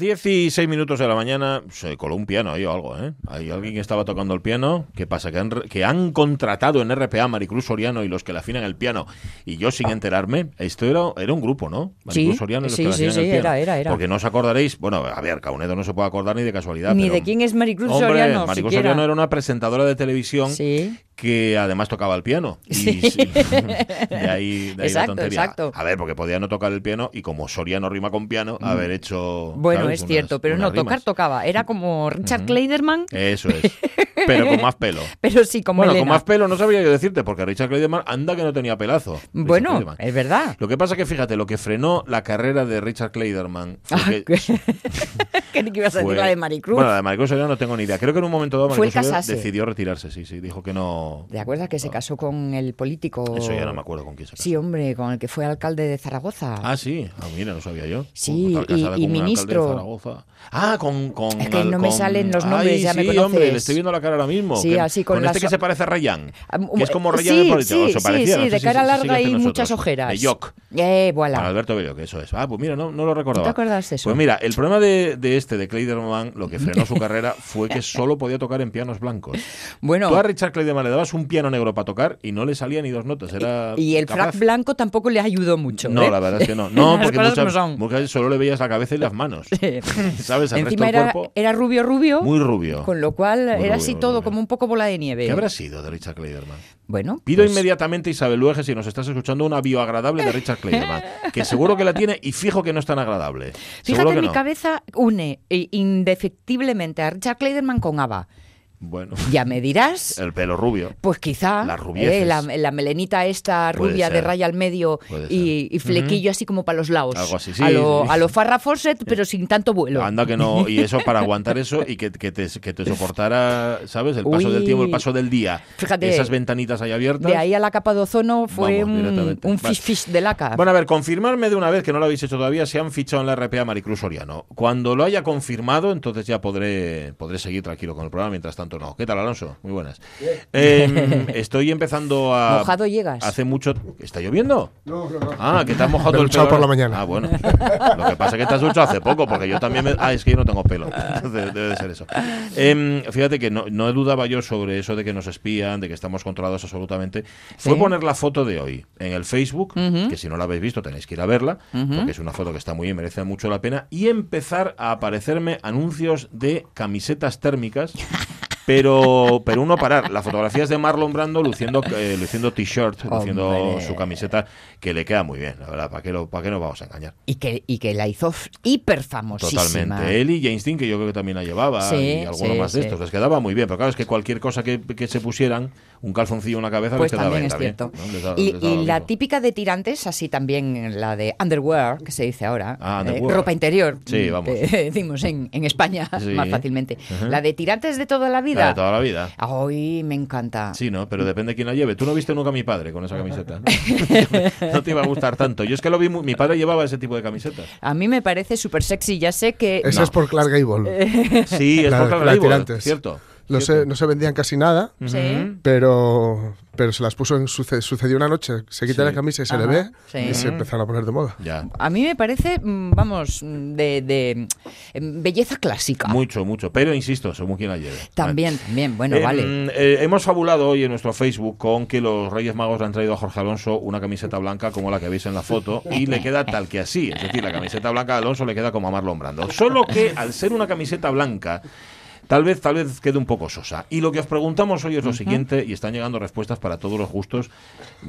16 minutos de la mañana se coló un piano ahí o algo, ¿eh? Hay alguien que estaba tocando el piano. ¿Qué pasa? Que han, que han contratado en RPA a Maricruz Soriano y los que le afinan el piano. Y yo sin enterarme, esto era, era un grupo, ¿no? Sí, Soriano y los sí, que le afinan sí, el piano. era, era, era. Porque no os acordaréis, bueno, a ver, Caunedo no se puede acordar ni de casualidad. Ni pero- de quién es Maricruz Hombre, Soriano. Maricruz siquiera. Soriano era una presentadora de televisión Sí. Que además tocaba el piano. Y Sí. de ahí, de ahí Exacto, la tontería. exacto. A ver, porque podía no tocar el piano y como Soriano rima con piano, haber hecho. Mm. Bueno, ¿sabes? es cierto, Unas- pero no, tocar tocaba. Era como Richard Ujú. Kleiderman, Eso es. Pero con más pelo. pero sí, como bueno, Elena. con más pelo no sabría yo decirte, porque Richard Clayderman anda que no tenía pelazo. Bueno, es verdad. Lo que pasa que, fíjate, lo que frenó la carrera de Richard Clayderman fue Ah, que que ibas a fue- decir la de Maricruz. Bueno, la de Maricruz Soriano no tengo ni idea. Creo que en un momento dado Maricruz decidió retirarse, sí, sí. Dijo que no... ¿Te acuerdas que se casó con el político? Eso ya no me acuerdo con quién se casó. Sí, hombre, con el que fue alcalde de Zaragoza. Ah, sí. Ah, mira, no sabía yo. Sí, y- y alcalde de ministro. Zaragoza. Ah, con... con Es que no me con- salen los nombres, Ay, ya me sí, hombre, conoces. le estoy viendo la cara ahora mismo. Sí, Que- así con Con la este que so- se parece a Ryan. Ah, Que es como Ryan sí, de político. sí, Eso sí, parecía, no sé de cara larga y muchas ojeras. De Yoc. Eh, voilà. Alberto Bello, que eso es. Ah, pues mira, no, no lo recordaba. ¿No te acuerdas de eso? Pues mira, el problema de, de este, de Clayderman, lo que frenó su carrera fue que solo podía tocar en pianos blancos. Bueno, Tú a Richard Clayderman le dabas un piano negro para tocar y no le salía ni dos notas. Era y el capaz. frac blanco tampoco le ayudó mucho. No, ¿eh? la verdad es que no. No, porque muchas, veces solo le veías la cabeza y las manos. ¿Sabes? El resto Encima del era, cuerpo, era rubio, rubio. muy rubio. Con lo cual Muy era rubio, así todo rubio. como un poco bola de nieve. ¿Qué habrá sido de Richard Clayderman? Bueno, Pido pues, inmediatamente, Isabel Luege, si nos estás escuchando, una bioagradable de Richard Clayderman. que seguro que la tiene y fijo que no es tan agradable. Fíjate, que mi no. cabeza une indefectiblemente a Richard Clayderman con Ava. Bueno, Ya me dirás. el pelo rubio. Pues quizá Las rubieces. eh, la, la melenita esta rubia de raya al medio y, y flequillo así como para los lados. Algo así, sí, a, lo, sí. a lo Farrah Fawcett, pero sin tanto vuelo. Anda que no, y eso para aguantar eso y que, que te, que te soportara, ¿sabes? El paso Uy. del tiempo, el paso del día. Fíjate, Esas ventanitas ahí abiertas. De ahí a la capa de ozono fue Vamos, un, fish fish de laca. Bueno, a ver, confirmarme de una vez que no lo habéis hecho todavía si han fichado en la RPA a Maricruz Soriano. Cuando lo haya confirmado, entonces ya podré, podré seguir tranquilo con el programa. Mientras tanto, no. ¿Qué tal, Alonso? Muy buenas. Eh, estoy empezando a. Mojado llegas. Hace mucho. ¿Está lloviendo? No, no, no. Ah, que te has mojado Me he el pelo. por la mañana. Ah, bueno. Lo que pasa es que te has duchado hace poco, porque yo también me... Ah, es que yo no tengo pelo. Entonces, debe de ser eso. Em, fíjate que no, no dudaba yo sobre eso de que nos espían, de que estamos controlados absolutamente. Fue Sí. poner la foto de hoy en el Facebook, que si no la habéis visto tenéis que ir a verla, porque es una foto que está muy bien, merece mucho la pena, y empezar a aparecerme anuncios de camisetas térmicas. Pero, pero uno parar. La fotografía es de Marlon Brando luciendo, eh, luciendo t-shirt, luciendo su camiseta, que le queda muy bien, la verdad. ¿Para qué, lo, ¿Para qué nos vamos a engañar? Y que, y que la hizo hiper famosísima. Totalmente. Él y James Dean, que yo creo que también la llevaba, Sí, y alguno sí, más de estos. Les quedaba muy bien, pero claro, es que cualquier cosa que, que se pusieran, un calzoncillo en la cabeza, Pues también bien, es también, cierto. ¿no? Les da- y les la típica de tirantes, así también la de underwear, que se dice ahora. Ah, eh, ropa interior. Sí, vamos. que decimos en, en España Sí. más fácilmente. La de tirantes de toda la La vida. de toda la vida. Ay, me encanta. Sí, ¿no? Pero depende de quién la lleve. Tú no viste nunca a mi padre con esa camiseta. ¿no? No te iba a gustar tanto. Yo es que lo vi, mu- mi padre llevaba ese tipo de camisetas. A mí me parece súper sexy. Ya sé que. Esa No. es por Clark Gable. Sí, es La- por la Clark Gable, tirantes. cierto. No se, no se vendían casi nada, Sí. Pero, pero se las puso en suce- sucedió una noche. Se quita Sí. la camisa y se Ajá, le ve sí. y se empezaron a poner de moda. Ya. A mí me parece, mm, vamos, de, de, mm, belleza clásica. Mucho, mucho. Pero insisto, según quien la lleve. También, también. Bueno, Eh, vale. eh, hemos fabulado hoy en nuestro Facebook con que los Reyes Magos le han traído a Jorge Alonso una camiseta blanca como la que veis en la foto y le queda tal que así. Es decir, la camiseta blanca de Alonso le queda como a Marlon Brando. Solo que al ser una camiseta blanca, tal vez, tal vez quede un poco sosa. Y lo que os preguntamos hoy es lo siguiente, y están llegando respuestas para todos los gustos,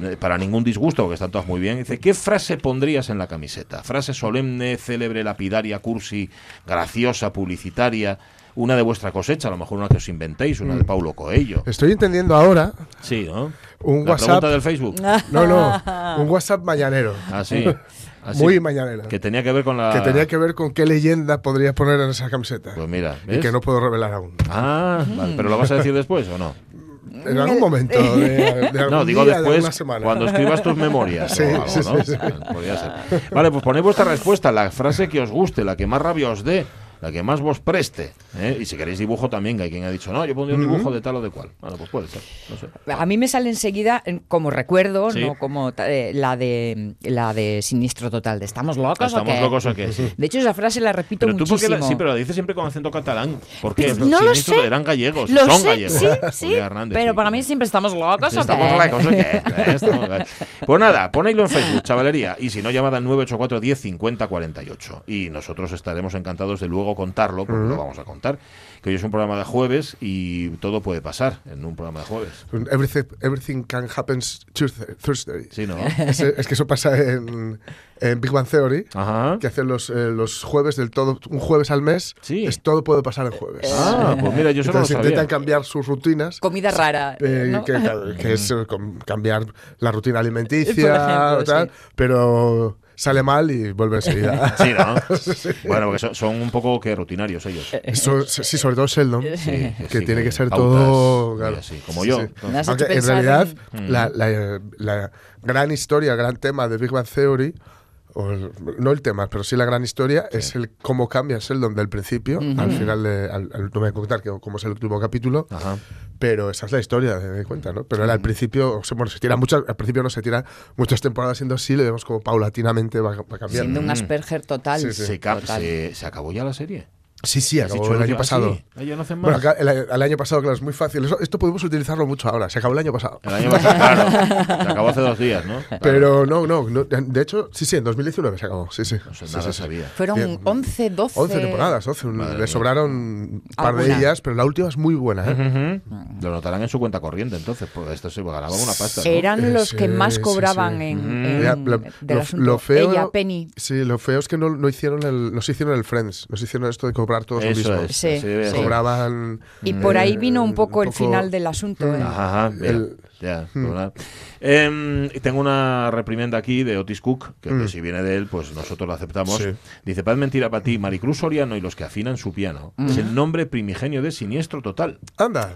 eh, para ningún disgusto, porque están todas muy bien. Dice, ¿qué frase pondrías en la camiseta? Frase solemne, célebre, lapidaria, cursi, graciosa, publicitaria. Una de vuestra cosecha, a lo mejor una que os inventéis, una de Paulo Coello. Estoy entendiendo ahora Sí, ¿no? Un La WhatsApp. pregunta del Facebook. No, no, un WhatsApp mañanero. Ah, sí. Ah. Muy mañanero. Que tenía que ver con la... Que tenía que ver con qué leyenda podría poner en esa camiseta. Pues mira, y que no puedo revelar aún. Ah, vale, pero lo vas a decir después o no? En algún momento de, de algún No, digo día, después, cuando escribas tus memorias. Sí, o algo, sí, ¿no? sí, sí. Podría ser. Vale, pues ponéis vuestra respuesta, la frase que os guste, la que más rabia os dé. La que más vos preste. ¿eh? Y si queréis dibujo también, que hay quien ha dicho, no, yo pondría un dibujo de tal o de cual. Bueno, pues puede ser, no sé. A mí me sale enseguida como recuerdo, Sí. no como eh, la de la de Siniestro Total, de ¿estamos locos ¿Estamos o qué? locos o qué? Sí. De hecho, esa frase la repito Pero tú, ¿por qué muchísimo. la, sí, pero la dices siempre con acento catalán. ¿Por qué? Pues no lo sé. Eran gallegos, Lo son sé, gallegos. sí, sí, Hernández, pero para mí siempre estamos locos o estamos qué? locos, ¿o qué? Estamos locos. Pues nada, ponedlo en Facebook, chavalería. Y si no, llamad al 984 10 50 48. Y nosotros estaremos encantados de luego contarlo, porque lo vamos a contar. Que hoy es un programa de jueves y todo puede pasar en un programa de jueves. Everything, everything can happen Tuesday, Thursday. Sí, ¿no? Es, es que eso pasa en, en Big Bang Theory, Ajá. que hacen los, eh, los jueves del todo, un jueves al mes, Sí. es todo puede pasar en jueves. Ah, pues mira, yo eso no lo Entonces sabía. intentan cambiar sus rutinas. Comida rara. eh, ¿no? que, que es eh, cambiar la rutina alimenticia ejemplo, tal, sí. pero sale mal y vuelve enseguida. Sí, ¿no? Bueno, porque son, son un poco que rutinarios ellos. Eso, sí, sobre todo Sheldon, Sí, que sí, tiene que ser pautas todo y claro. así, como yo. Aunque en realidad en- la, la- la gran historia, gran tema de Big Bang Theory, o el- no el tema, pero sí la gran historia, es el cómo cambia Sheldon del principio al final, de, al, al- no me voy a contar que- cómo es el último capítulo, Ajá. pero esa es la historia, me doy cuenta, ¿no? Pero era al principio, o sea, bueno, se tira muchas, al principio no se tira muchas temporadas siendo así, le vemos como paulatinamente va, va cambiando. Siendo un Asperger total. Sí, sí. Se, ca- Total. se, se acabó ya la serie. Sí, sí, Has acabó dicho el año ah, pasado. sí, ya no hacen más. Bueno, acá, el, el año pasado, claro, es muy fácil. Eso- esto podemos utilizarlo mucho ahora. Se acabó el año pasado. El año pasado, claro. Se acabó hace dos días, ¿no? Claro. Pero no, no, no, De hecho, sí, sí, en 2019 se acabó. Sí, sí. No sé, Sí, nada sí, sí. sabía. Fueron Bien. 11, 12. 11 temporadas, 11. un- Madre Le mía. sobraron un par de ellas, pero la última es muy buena. ¿eh? Ujú. Lo notarán en su cuenta corriente, entonces, porque esto se ganaba una pasta. ¿no? Eran los Sí, que más cobraban sí. en, Ya, lo, del lo- asunto. lo feo, Ella, Penny. Sí, lo feo es que no, no hicieron el, no se hicieron el Friends. No se hicieron esto de cobrar todos lo Eso mismo. es. Sí, sí. Cobraban. Y por ahí eh, vino un poco el poco- final del asunto. ¿eh? Ajá, ajá, mira, El- ya, nada. Em, tengo una reprimenda aquí de Otis Cook, que, que Mm. si viene de él, pues nosotros lo aceptamos. Sí. Dice, paz mentira para ti, Maricruz Soriano y los que afinan su piano. Es el nombre primigenio de Siniestro Total. Anda.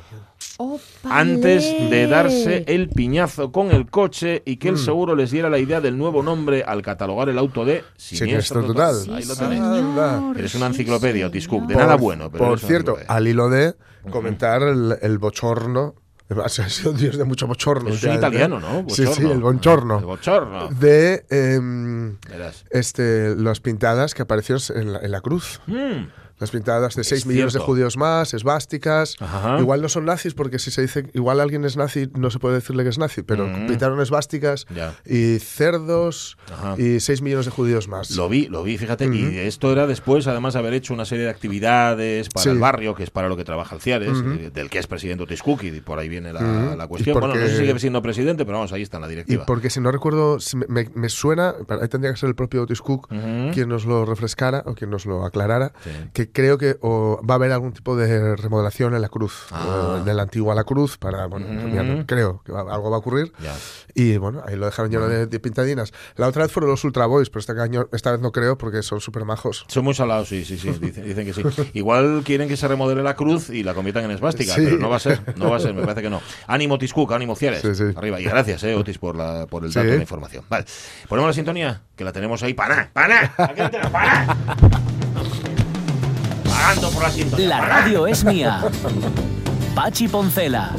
Antes de darse el piñazo con el coche y Mm. que el seguro les diera la idea del nuevo nombre al catalogar el auto de Siniestro, Siniestro Total. Total. Ahí lo Sí, tenéis. Anda. Eres una enciclopedia, Otis Cook, de Por- nada bueno. Pero Por cierto, al hilo de comentar el, el bochorno. Ha sido un dios de mucho bochorno. Es últimamente. italiano, ¿no? Sí, sí, Bochorno. el bochorno. El bochorno. De Verás. este, las pintadas que aparecieron en la, en la cruz. Mm. Las pintadas de 6 Es millones de judíos más, esvásticas. Ajá. Igual no son nazis porque si se dice, igual alguien es nazi, no se puede decirle que es nazi, pero Mm. pintaron esvásticas y cerdos Ajá. y 6 millones de judíos más. Lo vi, lo vi, fíjate. Ujú. Y esto era después, además de haber hecho una serie de actividades para Sí. el barrio, que es para lo que trabaja el Ciares, Ujú. eh, del que es presidente Otis Cook, y por ahí viene la, Ujú. la Y cuestión. Bueno, no sé porque- si sigue siendo presidente, pero vamos, ahí está en la y directiva. porque si no recuerdo, si me, me- me suena, ahí tendría que ser el propio Otis Cook quien nos lo refrescara o quien nos lo aclarara, Sí. que creo que o va a haber algún tipo de remodelación en la cruz, Ah. o en el antiguo a la cruz, para, bueno, cambiarlo. creo que va- algo va a ocurrir. Y bueno, ahí lo dejaron lleno de, de pintadinas. La otra vez fueron los Ultra Boys, pero este año, esta vez no creo porque son súper majos. Son muy salados, sí, sí, sí, dicen, dicen que sí. Igual quieren que se remodele la cruz y la conviertan en esvástica, Sí. pero no va a ser, no va a ser, me parece que no. Ánimo Otis Cook, ánimo Ciares. Sí, sí. Arriba. Y gracias, eh, Otis, por, la, por el dato de la información. Vale. Ponemos la sintonía, que la tenemos ahí. ¡Para! ¡Para! La ¡Para! Pagando por la sintonía. La radio es mía. Pachi Poncela.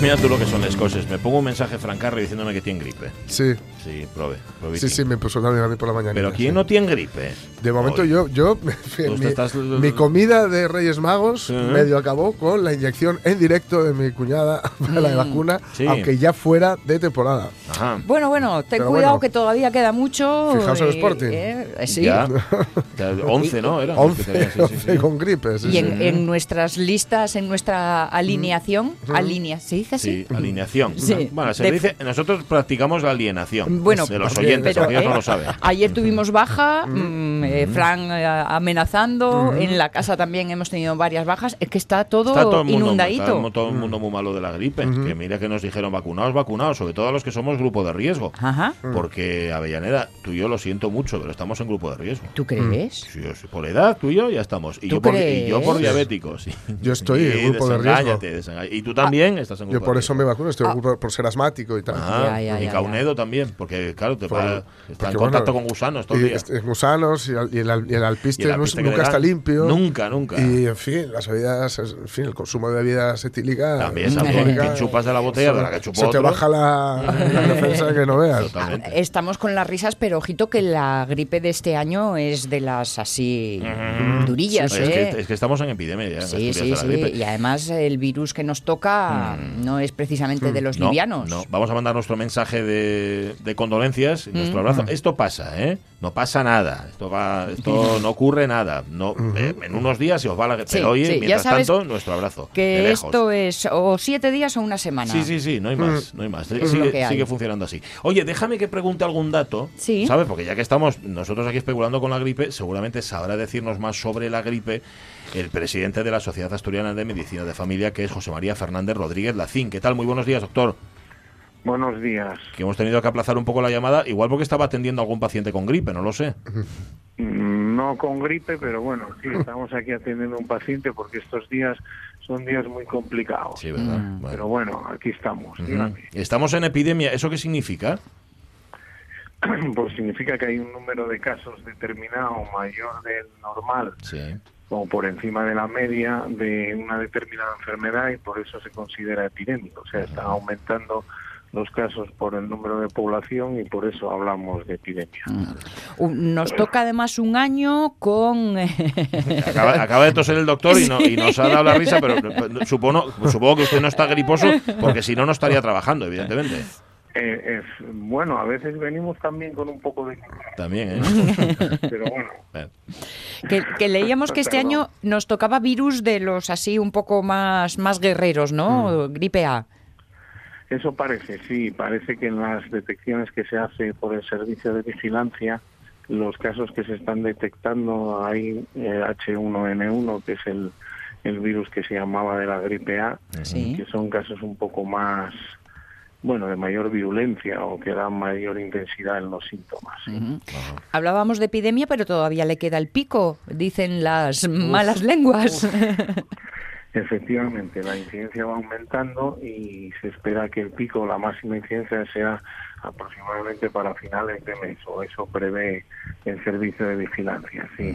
Mira tú lo que son las cosas. Me pongo un mensaje francarre diciéndome que tiene gripe. Sí, Sí, prove. prove sí, sí, me puso también a mí por la mañana. Pero ¿quién no tiene gripe? De momento Oye, yo, yo mi, estás- mi comida de Reyes Magos Sí. medio acabó con la inyección en directo de mi cuñada para la vacuna, Sí. aunque ya fuera de temporada. Ajá. Bueno, bueno, ten Pero cuidado bueno. que todavía queda mucho. Fijaos en el eh, Sporting. eh, sí. Ya. Ya, 11, ¿no? Que 11, tenían, sí, sí, sí. 11 con gripe. sí, Y sí. en, en nuestras listas, en nuestra alineación, alinea, ¿se dice así? Sí, alineación. Sí. Bueno, se De- dice, nosotros practicamos la alienación. Bueno, de los oyentes, pero, porque ellos no eh, lo saben. Ayer tuvimos baja, mm, eh, Fran eh, amenazando, en la casa también hemos tenido varias bajas, es que está todo, Está todo el mundo, inundadito. está todo el mundo muy malo de la gripe. Que mira que nos dijeron vacunados, vacunados, sobre todo a los que somos grupo de riesgo. Ajá. Porque, Avellaneda, tú y yo lo siento mucho, pero estamos en grupo de riesgo. ¿Tú crees? Sí, sí, por edad, tú y yo ya estamos. Y, ¿Tú yo por, y yo por crees? diabético, sí. Yo estoy en grupo de riesgo. Y tú también estás en grupo Yo por de eso riesgo. me vacuno, estoy Ah. por, por ser asmático y tal. Ah, Ya, ya, y ya, Caunedo también, porque porque claro, te Por- va, está en contacto bueno, con gusanos todo el día. est- gusanos y, el, al- y el alpiste Y el no es- alpiste que nunca está limpio. Nunca, nunca. Y en fin, las bebidas, en fin, el consumo de bebidas etílicas. También, también, que chupas de la botella de la que chupó Se te baja la, la defensa que no veas. Totalmente. Estamos con las risas, pero ojito que la gripe de este año es de las así durillas, es, ¿eh? que, es que estamos en epidemia ya. Sí, sí, sí. Y además el virus que nos toca no es precisamente de los No, livianos. no. Vamos a mandar nuestro mensaje de, de condolencias y Mm. nuestro abrazo. Esto pasa, ¿eh? No pasa nada. Esto va, esto no ocurre nada. No, eh, en unos días se os va la Sí, Pero oye, sí, mientras tanto, nuestro abrazo. de Que esto es o siete días o una semana. Sí, sí, sí, no hay más, no hay más. Es lo Sigue, que hay. sigue funcionando así. Oye, déjame que pregunte algún dato, Sí. ¿sabes? Porque ya que estamos nosotros aquí especulando con la gripe, seguramente sabrá decirnos más sobre la gripe el presidente de la Sociedad Asturiana de Medicina de Familia, que es José María Fernández Rodríguez Lacín. ¿Qué tal? Muy buenos días, doctor. Buenos días. Que hemos tenido que aplazar un poco la llamada, igual porque estaba atendiendo a algún paciente con gripe, no lo sé. Mm, No con gripe, pero bueno, sí, estamos aquí atendiendo a un paciente porque estos días son días muy complicados. Sí, ¿verdad? Mm. Pero bueno, aquí estamos. Estamos en epidemia, ¿eso qué significa? Pues significa que hay un número de casos determinado mayor del normal Sí. o por encima de la media de una determinada enfermedad y por eso se considera epidémico. O sea, están aumentando los casos por el número de población y por eso hablamos de epidemia. Un- Nos toca además un año con... Acaba, acaba de toser el doctor y, no- y nos ha dado la risa, pero eh, supongo, supongo que usted no está griposo, porque si no, no estaría trabajando, evidentemente. Eh, es- bueno, a veces venimos también con un poco de... También, ¿eh? Pero bueno, Eh, que, que leíamos que este Perdón. año nos tocaba virus de los así un poco más, más guerreros, ¿no? Gripe A. Eso parece, sí, parece que en las detecciones que se hace por el servicio de vigilancia, los casos que se están detectando hay eh, H1N1, que es el, el virus que se llamaba de la gripe A, Sí. que son casos un poco más, bueno, de mayor virulencia o que dan mayor intensidad en los síntomas. sí. Hablábamos de epidemia, pero todavía le queda el pico, dicen las malas lenguas. Efectivamente, la incidencia va aumentando y se espera que el pico, la máxima incidencia sea aproximadamente para finales de mes, o eso prevé el servicio de vigilancia, sí,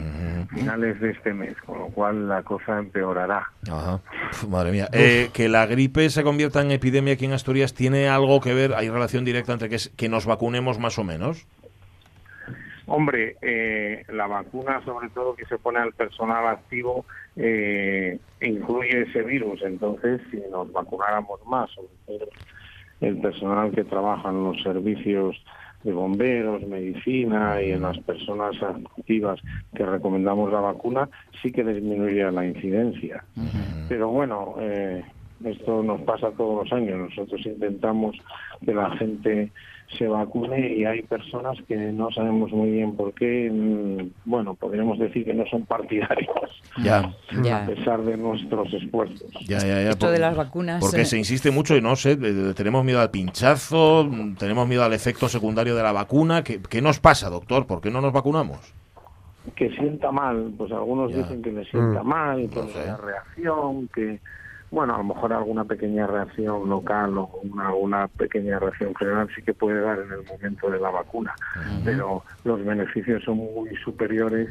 finales de este mes, con lo cual la cosa empeorará. Ajá. Uf, madre mía. Eh, que la gripe se convierta en epidemia aquí en Asturias, ¿tiene algo que ver? ¿Hay relación directa entre que, es- que nos vacunemos más o menos? Hombre, eh, la vacuna, sobre todo que se pone al personal activo, eh, incluye ese virus. Entonces, si nos vacunáramos más, sobre todo el personal que trabaja en los servicios de bomberos, medicina y en las personas activas que recomendamos la vacuna, sí que disminuiría la incidencia. Pero bueno, eh, esto nos pasa todos los años. Nosotros intentamos que la gente se vacune y hay personas que no sabemos muy bien por qué, mm, bueno, podríamos decir que no son partidarios, Ya. Ya. a pesar de nuestros esfuerzos. Ya, ya, ya. Esto de las vacunas, Porque eh. se insiste mucho y no sé, tenemos miedo al pinchazo, mm, tenemos miedo al efecto secundario de la vacuna. ¿Qué, qué nos pasa, doctor? ¿Por qué no nos vacunamos? que sienta mal, pues algunos Ya. dicen que le sienta Mm. mal, que No sé. una reacción, que bueno, a lo mejor alguna pequeña reacción local o una, una pequeña reacción general sí que puede dar en el momento de la vacuna, pero los beneficios son muy superiores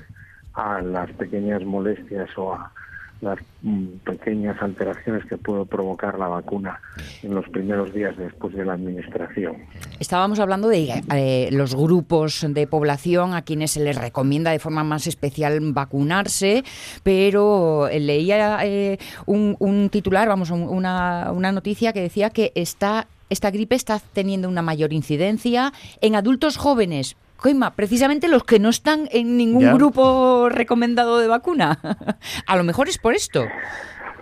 a las pequeñas molestias o a las mm, pequeñas alteraciones que puede provocar la vacuna en los primeros días después de la administración. Estábamos hablando de eh, los grupos de población a quienes se les recomienda de forma más especial vacunarse, pero eh, leía eh, un, un titular, vamos, un- una, una noticia que decía que está, esta gripe está teniendo una mayor incidencia en adultos jóvenes. Coima, precisamente los que no están en ningún Ya. grupo recomendado de vacuna. a lo mejor es por esto.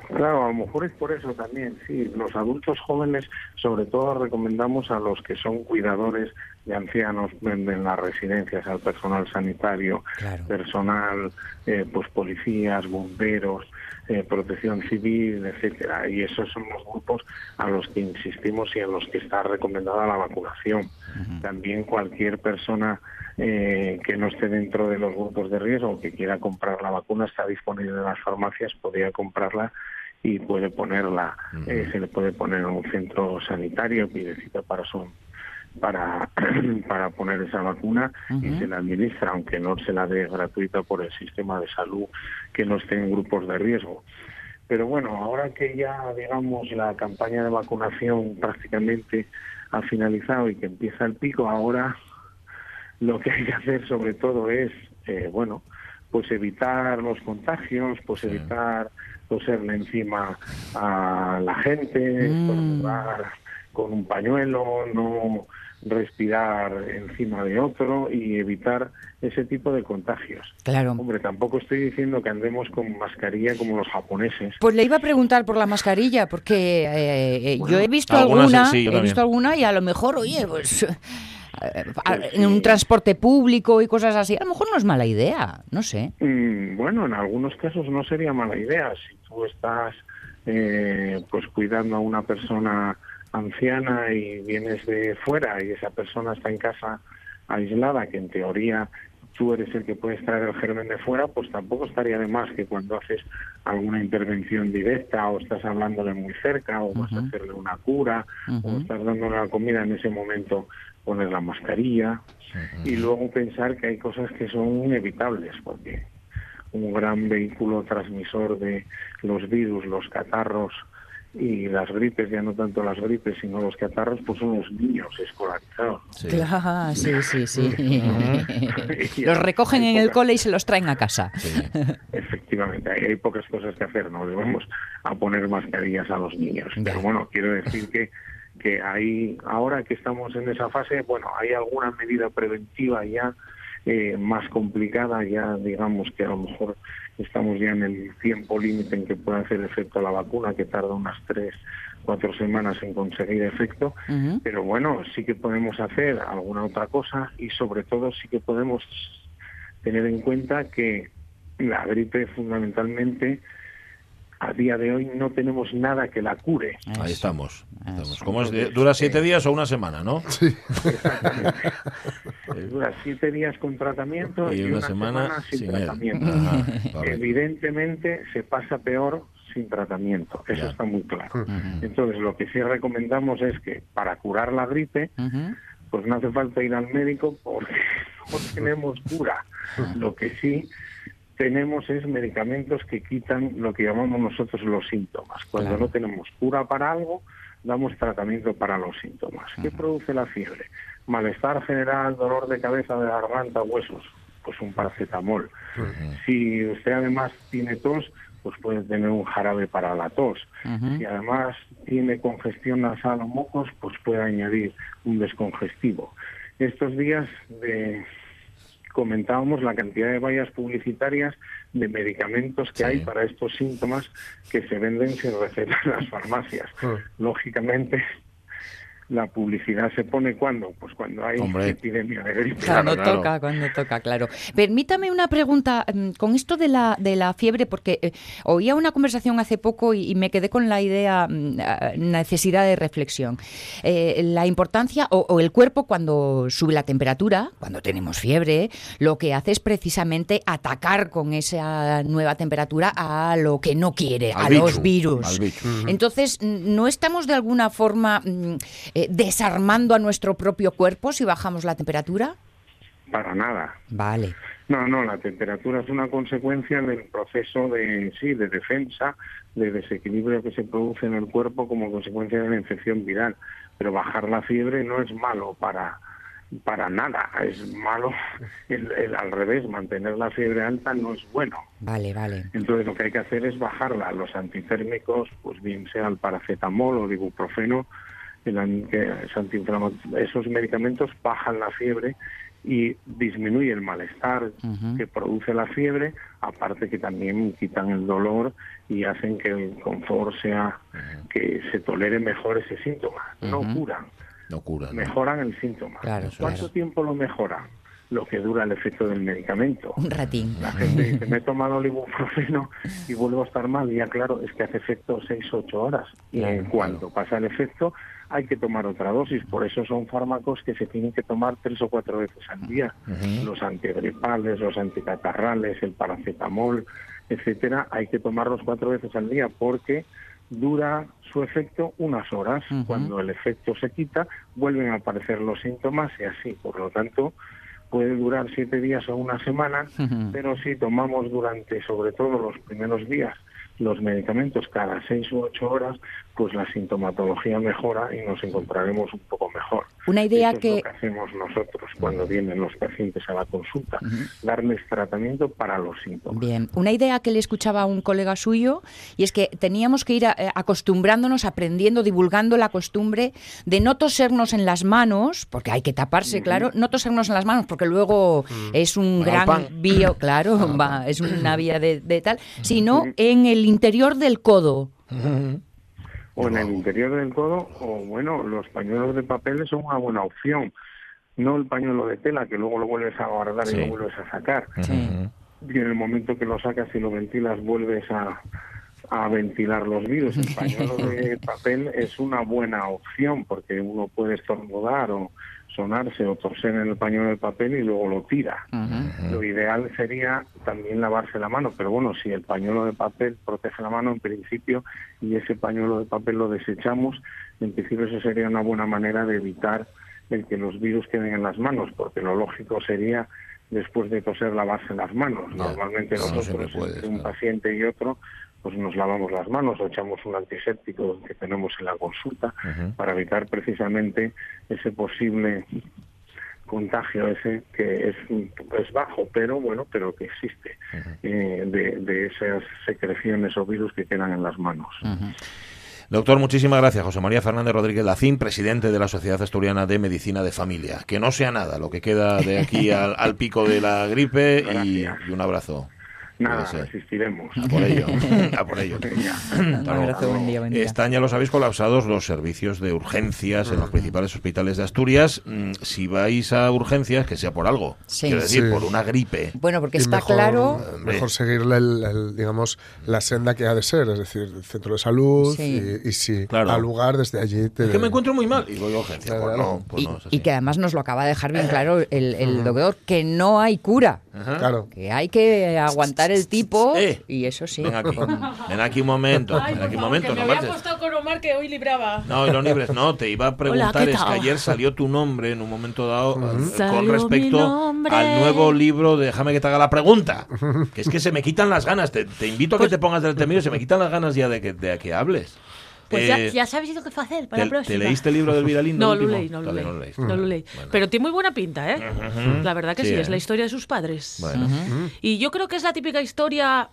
Claro, a lo mejor es por eso también, sí. Los adultos jóvenes, sobre todo, recomendamos a los que son cuidadores de ancianos en, en las residencias, al personal sanitario, Claro. personal, eh, pues policías, bomberos, eh, protección civil, etcétera. Y esos son los grupos a los que insistimos y en los que está recomendada la vacunación. También cualquier persona eh, que no esté dentro de los grupos de riesgo que quiera comprar la vacuna está disponible en las farmacias, podría comprarla y puede ponerla, eh, se le puede poner en un centro sanitario, pide cita para su para, para poner esa vacuna y se la administra, aunque no se la dé gratuita por el sistema de salud que no esté en grupos de riesgo. Pero bueno, ahora que ya, digamos, la campaña de vacunación prácticamente ha finalizado y que empieza el pico, ahora lo que hay que hacer sobre todo es, eh, bueno, pues evitar los contagios, pues evitar toserle encima a la gente, Mm. estornudar con un pañuelo, no respirar encima de otro y evitar ese tipo de contagios. Claro. Hombre, tampoco estoy diciendo que andemos con mascarilla como los japoneses. Pues le iba a preguntar por la mascarilla, porque eh, eh, yo he visto alguna, sí, he también. visto alguna y a lo mejor, oye, pues en un transporte público y cosas así, a lo mejor no es mala idea, no sé. Mm, Bueno, en algunos casos no sería mala idea. Si tú estás eh, pues cuidando a una persona anciana y vienes de fuera y esa persona está en casa aislada, que en teoría tú eres el que puedes traer el germen de fuera, pues tampoco estaría de más que cuando haces alguna intervención directa o estás hablándole muy cerca o vas a hacerle una cura o estás dándole la comida en ese momento poner la mascarilla y luego pensar que hay cosas que son inevitables porque un gran vehículo transmisor de los virus, los catarros y las gripes, ya no tanto las gripes, sino los catarros, pues son los niños escolarizados. Sí. Claro, sí, sí, sí. Los recogen en el cole y se los traen a casa. Efectivamente, hay, hay pocas cosas que hacer, no debemos a poner mascarillas a los niños. Ya. Pero bueno, quiero decir que que hay ahora que estamos en esa fase, bueno, hay alguna medida preventiva ya eh, más complicada, ya digamos que a lo mejor estamos ya en el tiempo límite en que puede hacer efecto la vacuna, que tarda unas tres, cuatro semanas en conseguir efecto, pero bueno, sí que podemos hacer alguna otra cosa y sobre todo sí que podemos tener en cuenta que la gripe fundamentalmente a día de hoy no tenemos nada que la cure. Ahí estamos. estamos. ¿Cómo es? de- ¿Dura siete días o una semana, no? Dura siete días con tratamiento Y y, una semana sin, tratamiento. Ajá. Evidentemente se pasa peor sin tratamiento, eso Ya. está muy claro. Entonces lo que sí recomendamos es que para curar la gripe, pues no hace falta ir al médico porque no tenemos cura. Lo que sí tenemos es medicamentos que quitan lo que llamamos nosotros los síntomas. Cuando Claro. no tenemos cura para algo, damos tratamiento para los síntomas. ¿Qué produce la fiebre? Malestar general, dolor de cabeza, de garganta, huesos. Pues un paracetamol. Si usted además tiene tos, pues puede tener un jarabe para la tos. Si además tiene congestión nasal o mocos, pues puede añadir un descongestivo. Estos días de comentábamos la cantidad de vallas publicitarias de medicamentos que Sí. hay para estos síntomas que se venden sin receta en las farmacias. Lógicamente, la publicidad se pone cuando, pues cuando hay Hombre. epidemia de gripe. Cuando claro. toca, cuando toca, claro. Permítame una pregunta mm, con esto de la, de la fiebre, porque eh, oía una conversación hace poco y, y me quedé con la idea, mm, ah, necesidad de reflexión. Eh, la importancia, o, o el cuerpo cuando sube la temperatura, cuando tenemos fiebre, lo que hace es precisamente atacar con esa nueva temperatura a lo que no quiere, Al a bicho, los virus. al bicho. Entonces, ¿no estamos de alguna forma mm, eh, desarmando a nuestro propio cuerpo si bajamos la temperatura? Para nada. Vale. No, no, la temperatura es una consecuencia del proceso de, sí, de defensa, de desequilibrio que se produce en el cuerpo como consecuencia de la infección viral. Pero bajar la fiebre no es malo para, para nada, es malo el- el- al revés, mantener la fiebre alta no es bueno. Vale, vale. Entonces lo que hay que hacer es bajarla. Los antitérmicos, pues bien sea el paracetamol o el ibuprofeno, el esos medicamentos bajan la fiebre y disminuye el malestar que produce la fiebre, aparte que también quitan el dolor y hacen que el confort sea que se tolere mejor ese síntoma. No curan, No cura. ¿no? mejoran el síntoma. Claro, ¿Cuánto claro. tiempo lo mejora? Lo que dura el efecto del medicamento. Un ratín. La gente dice, me he tomado el ibuprofeno y vuelvo a estar mal. Y ya claro, es que hace efecto 6 8 horas. Y en cuanto pasa el efecto, hay que tomar otra dosis. Por eso son fármacos que se tienen que tomar tres o cuatro veces al día. Los antigripales, los anticatarrales, el paracetamol, etcétera, hay que tomarlos cuatro veces al día porque dura su efecto unas horas. Cuando el efecto se quita, vuelven a aparecer los síntomas y así. Por lo tanto, puede durar siete días o una semana, pero si tomamos durante, sobre todo los primeros días, los medicamentos cada seis u ocho horas, pues la sintomatología mejora y nos encontraremos un poco mejor. Una idea Eso es que- lo que hacemos nosotros cuando vienen los pacientes a la consulta, darles tratamiento para los síntomas. Bien, una idea que le escuchaba a un colega suyo y es que teníamos que ir a- eh, acostumbrándonos, aprendiendo, divulgando la costumbre de no tosernos en las manos, porque hay que taparse, claro, no tosernos en las manos porque luego es un gran pan. bio, claro, va, es una vía de, de tal, sino en el interior del codo. O en el interior del codo, o bueno, los pañuelos de papel son una buena opción. No el pañuelo de tela, que luego lo vuelves a guardar Sí. y lo vuelves a sacar. Sí. Y en el momento que lo sacas y lo ventilas, vuelves a, a ventilar los virus. El pañuelo de papel es una buena opción porque uno puede estornudar o sonarse o toser en el pañuelo de papel y luego lo tira. Lo ideal sería también lavarse la mano, pero bueno, si el pañuelo de papel protege la mano en principio y ese pañuelo de papel lo desechamos, en principio eso sería una buena manera de evitar el que los virus queden en las manos, porque lo lógico sería después de toser lavarse las manos. Normalmente no, no nosotros, entre un claro. paciente y otro, pues nos lavamos las manos o echamos un antiséptico que tenemos en la consulta para evitar precisamente ese posible contagio ese que es, es bajo, pero bueno, pero que existe eh, de, de esas secreciones o virus que quedan en las manos. Doctor, muchísimas gracias. José María Fernández Rodríguez Lacín, presidente de la Sociedad Asturiana de Medicina de Familia. Que no sea nada lo que queda de aquí al, al pico de la gripe y, un abrazo. Nada, resistiremos. A por ello. A por ello. Un abrazo, buen día, buen día. Están, ya lo sabéis, colapsados los servicios de urgencias en los principales hospitales de Asturias. Mm, Si vais a urgencias, que sea por algo. Sí. Quiero decir, Sí. por una gripe. Bueno, porque Y está mejor, claro... Mejor seguirle, el- el, digamos, la senda que ha de ser, es decir, el centro de salud Sí. y, y si Claro. al lugar desde allí te... Es que me encuentro muy mal. Y voy a urgencias. Pues Claro. no, pues y, no, y que además nos lo acaba de dejar bien claro el, el doctor, que no hay cura, Ajá. Claro. que hay que aguantar el tipo Eh. y eso sí. Ven aquí. Ven aquí un momento. Ay, ven por aquí un favor, momento. que me no había apostado con Omar que hoy libraba. No, y no libres, no, te iba a preguntar, ¿qué es que ayer salió tu nombre en un momento dado eh, con respecto al nuevo libro de Déjame que te haga la pregunta. Que es que se me quitan las ganas, te, te invito a que te pongas del temido, se me quitan las ganas ya de que, de que hables. Pues ya, Eh, ya sabéis lo que hacer para ¿te, la próxima. te leíste el libro del viralín? No, el lo leí, no lo leí. no lo leíste. No lo leí. Bueno. Pero tiene muy buena pinta, ¿eh? La verdad que sí, Sí, es ¿eh? la historia de sus padres. Bueno. Y yo creo que es la típica historia.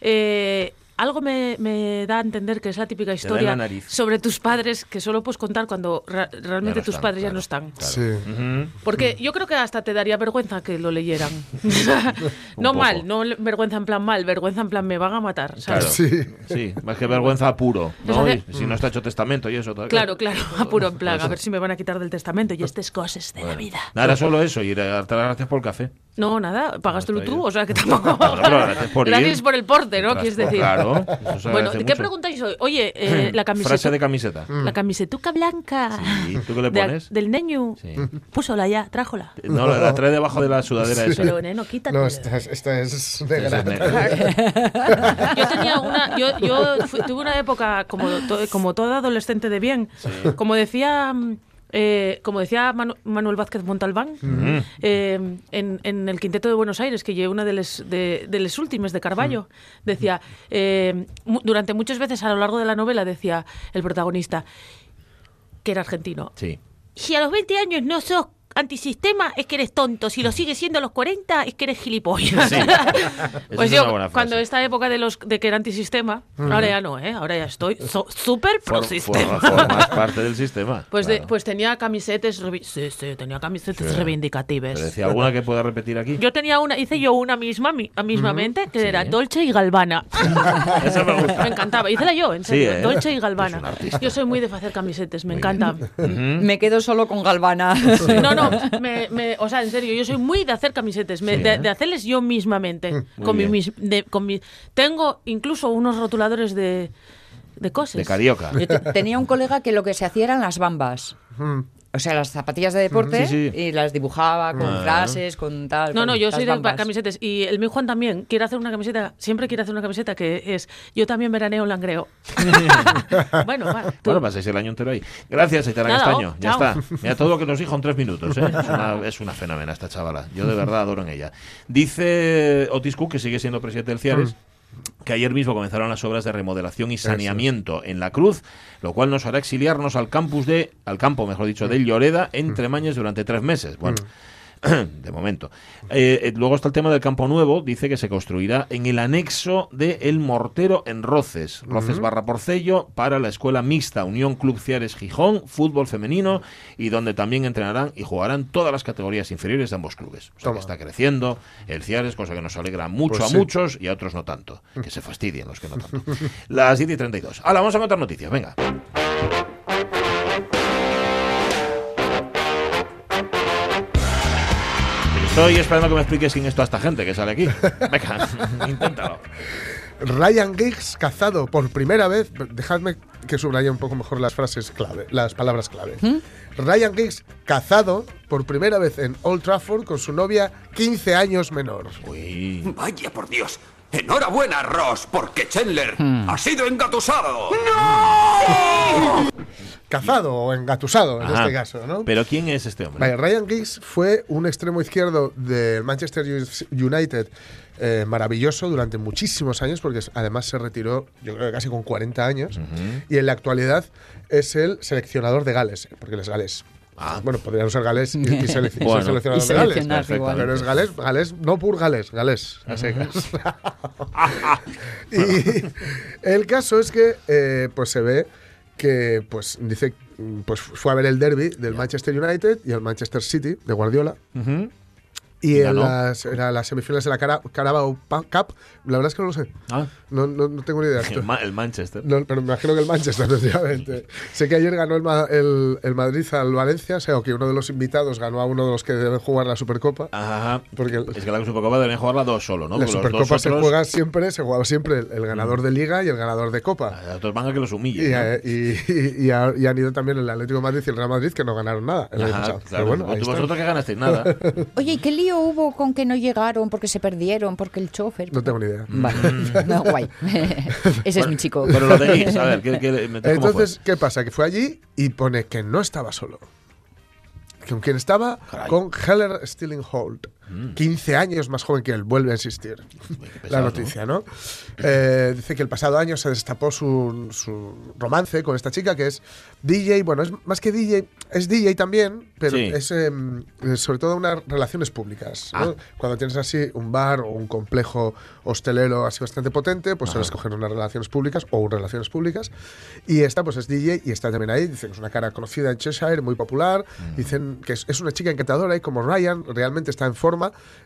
eh, algo me, me da a entender que es la típica historia la sobre tus padres que solo puedes contar cuando ra- realmente no tus están, padres ya no están. claro. Sí. Ujú. Porque yo creo que hasta te daría vergüenza que lo leyeran. no poco. mal, no vergüenza en plan mal, vergüenza en plan me van a matar. Claro. Sí. Sí, más que vergüenza puro. ¿no? Hace- Y si no está hecho testamento y eso. todavía. Claro, claro, apuro en plan, a ver si me van a quitar del testamento y estas cosas de la vida. Nada, era solo eso, y darte las gracias por el café. No, nada, págastelo está tú, o sea que tampoco. Bueno, pero gracias por ir. Gracias por el porte, ¿no? Quieres decir. Claro, eso se Bueno, ¿de qué mucho. preguntáis hoy? Oye, eh, la camiseta. Frase de camiseta. La camisetuca blanca. Sí, ¿tú qué le de- pones? del neño. Sí. Púsola ya, trájola. No, la, la trae debajo de la sudadera esa. Pero, neno, quítate. No, esta es, esta es negra. Esa es negra. Yo tenía una, yo, yo fui- tuve una época como, to- como toda adolescente de bien, como decía, mm, eh, como decía Manu- Manuel Vázquez Montalbán, eh, en, en el Quinteto de Buenos Aires, que llevé una de las de, de les últimas de Carballo, decía, eh, durante muchas veces a lo largo de la novela decía el protagonista, que era argentino, Sí. si a los 20 años no sos antisistema, es que eres tonto. Si lo sigues siendo a los 40, es que eres gilipollas. Sí. Pues es yo, cuando esta época de los de que era antisistema, ahora ya no, ¿eh? Ahora ya estoy so- súper pro For- sistema. formas parte del sistema. Pues, de- pues tenía camisetas, sí, sí, tenía camisetas Sí. reivindicativas. ¿Te decía alguna que pueda repetir aquí? Yo tenía una, hice yo una misma, mi- mismamente, que Sí. era Dolce y Galvana. Esa me gusta. Me encantaba, hícela yo, en Sí, serio, ¿eh? Dolce y Galvana. Yo soy muy de hacer camisetas, me encanta. Me quedo solo con Galvana. No, no, me, me- o sea, en serio, yo soy muy de hacer camisetas, me- Sí, de, ¿eh? de hacerles yo mismamente. Muy con mi, mis- de- con mi- tengo incluso unos rotuladores de, de cosas. De carioca. Yo te- tenía un colega que lo que se hacía eran las bambas. Mm. O sea, las zapatillas de deporte Sí, sí. y las dibujaba con Ah. frases, con tal. No, con no, yo soy de camisetas. Y el mi Juan también quiere hacer una camiseta, siempre quiere hacer una camiseta que es Yo también veraneo en Langreo. bueno, va, tú. Bueno, pasáis el año entero ahí. Gracias, Aitana Nada, Castaño. oh, ya está. Mira todo lo que nos dijo en tres minutos. ¿eh? Es, una, es una fenómena esta chavala. Yo de verdad adoro en ella. Dice Otis Cook, que sigue siendo presidente del CIARES, que ayer mismo comenzaron las obras de remodelación y saneamiento en La Cruz, lo cual nos hará exiliarnos al campus de, al campo, mejor dicho, de Lloreda, en Tremañes durante tres meses. Bueno. De momento. Eh, eh, luego está el tema del Campo Nuevo. Dice que se construirá en el anexo de El Mortero en Roces. Roces barra Porcello para la escuela mixta Unión Club Ciares Gijón, fútbol femenino y donde también entrenarán y jugarán todas las categorías inferiores de ambos clubes. O sea que está creciendo el Ciares, cosa que nos alegra mucho Pues a sí. muchos y a otros no tanto. Que se fastidien los que no tanto. Las 10 y 32. Ahora vamos a contar noticias. Venga. Estoy esperando que me expliques quién es toda esta gente que sale aquí. Venga, inténtalo. Ryan Giggs cazado por primera vez. Dejadme que subraye un poco mejor las frases clave, las palabras clave. Ryan Giggs cazado por primera vez en Old Trafford con su novia 15 años menor. Uy. Vaya por Dios. Enhorabuena, Ross, porque Chandler ha sido engatusado. Cazado o engatusado en Ajá. este caso, ¿no? Pero ¿quién es este hombre? Vaya, Ryan Giggs fue un extremo izquierdo del Manchester United eh, maravilloso durante muchísimos años, porque además se retiró, yo creo que casi con 40 años, y en la actualidad es el seleccionador de Gales, porque él es Gales. Ah. Bueno, podrían ser Gales y, y seleccionador Y de Gales. igual. Pero es Gales, Gales, no pur Gales, Gales, a secas. y el caso es que eh, pues se ve que pues dice pues fue a ver el derby del Manchester United y el Manchester City de Guardiola Y en las, en las semifinales de la Cara- Carabao Cup la verdad es que no lo sé Ah, no, no, no tengo ni idea el, Ma- el Manchester. No, pero me imagino que el Manchester, efectivamente. sé que ayer ganó el, Ma- el, el Madrid al Valencia, o sea, o que uno de los invitados ganó a uno de los que deben jugar la Supercopa. Ajá. Porque el- es que la Supercopa deberían jugarla dos solo, ¿no? la Porque los Supercopa dos se otros- juega siempre, se juega siempre el, el ganador de Liga y el ganador de Copa. Los otros van a que los Y, humillen. ¿no? eh, y- y- y y han ido también el Atlético de Madrid y el Real Madrid que no ganaron nada el año Ajá, pasado. claro. Pero bueno, ahí vosotros que ganasteis nada. Oye, ¿y qué lío hubo con que no llegaron, porque se perdieron, porque el chofer? No tengo ni idea. Vale, no, guay. Ese es mi chico. Pero lo tenéis, a ver, ¿qué, qué, ¿cómo fue? Entonces, ¿qué pasa? Que fue allí y pone que no estaba solo. ¿Con quién estaba? Caray. Mm. Con Heller Stillingholt. 15 años más joven que él, vuelve a insistir. qué la noticia, ¿no? Eh, dice que el pasado año se destapó su, su romance con esta chica que es DJ. Bueno, es más que DJ, es DJ también, pero Sí. es em, eh, sobre todo unas relaciones públicas. ¿no? Ah. Cuando tienes así un bar o un complejo hostelero así bastante potente, pues sueles coger unas relaciones públicas o un relaciones públicas. Y esta, pues es DJ y está también ahí. Dicen que es una cara conocida en Cheshire, muy popular. Mm. Dicen que es, es una chica encantadora y como Ryan realmente está en forma,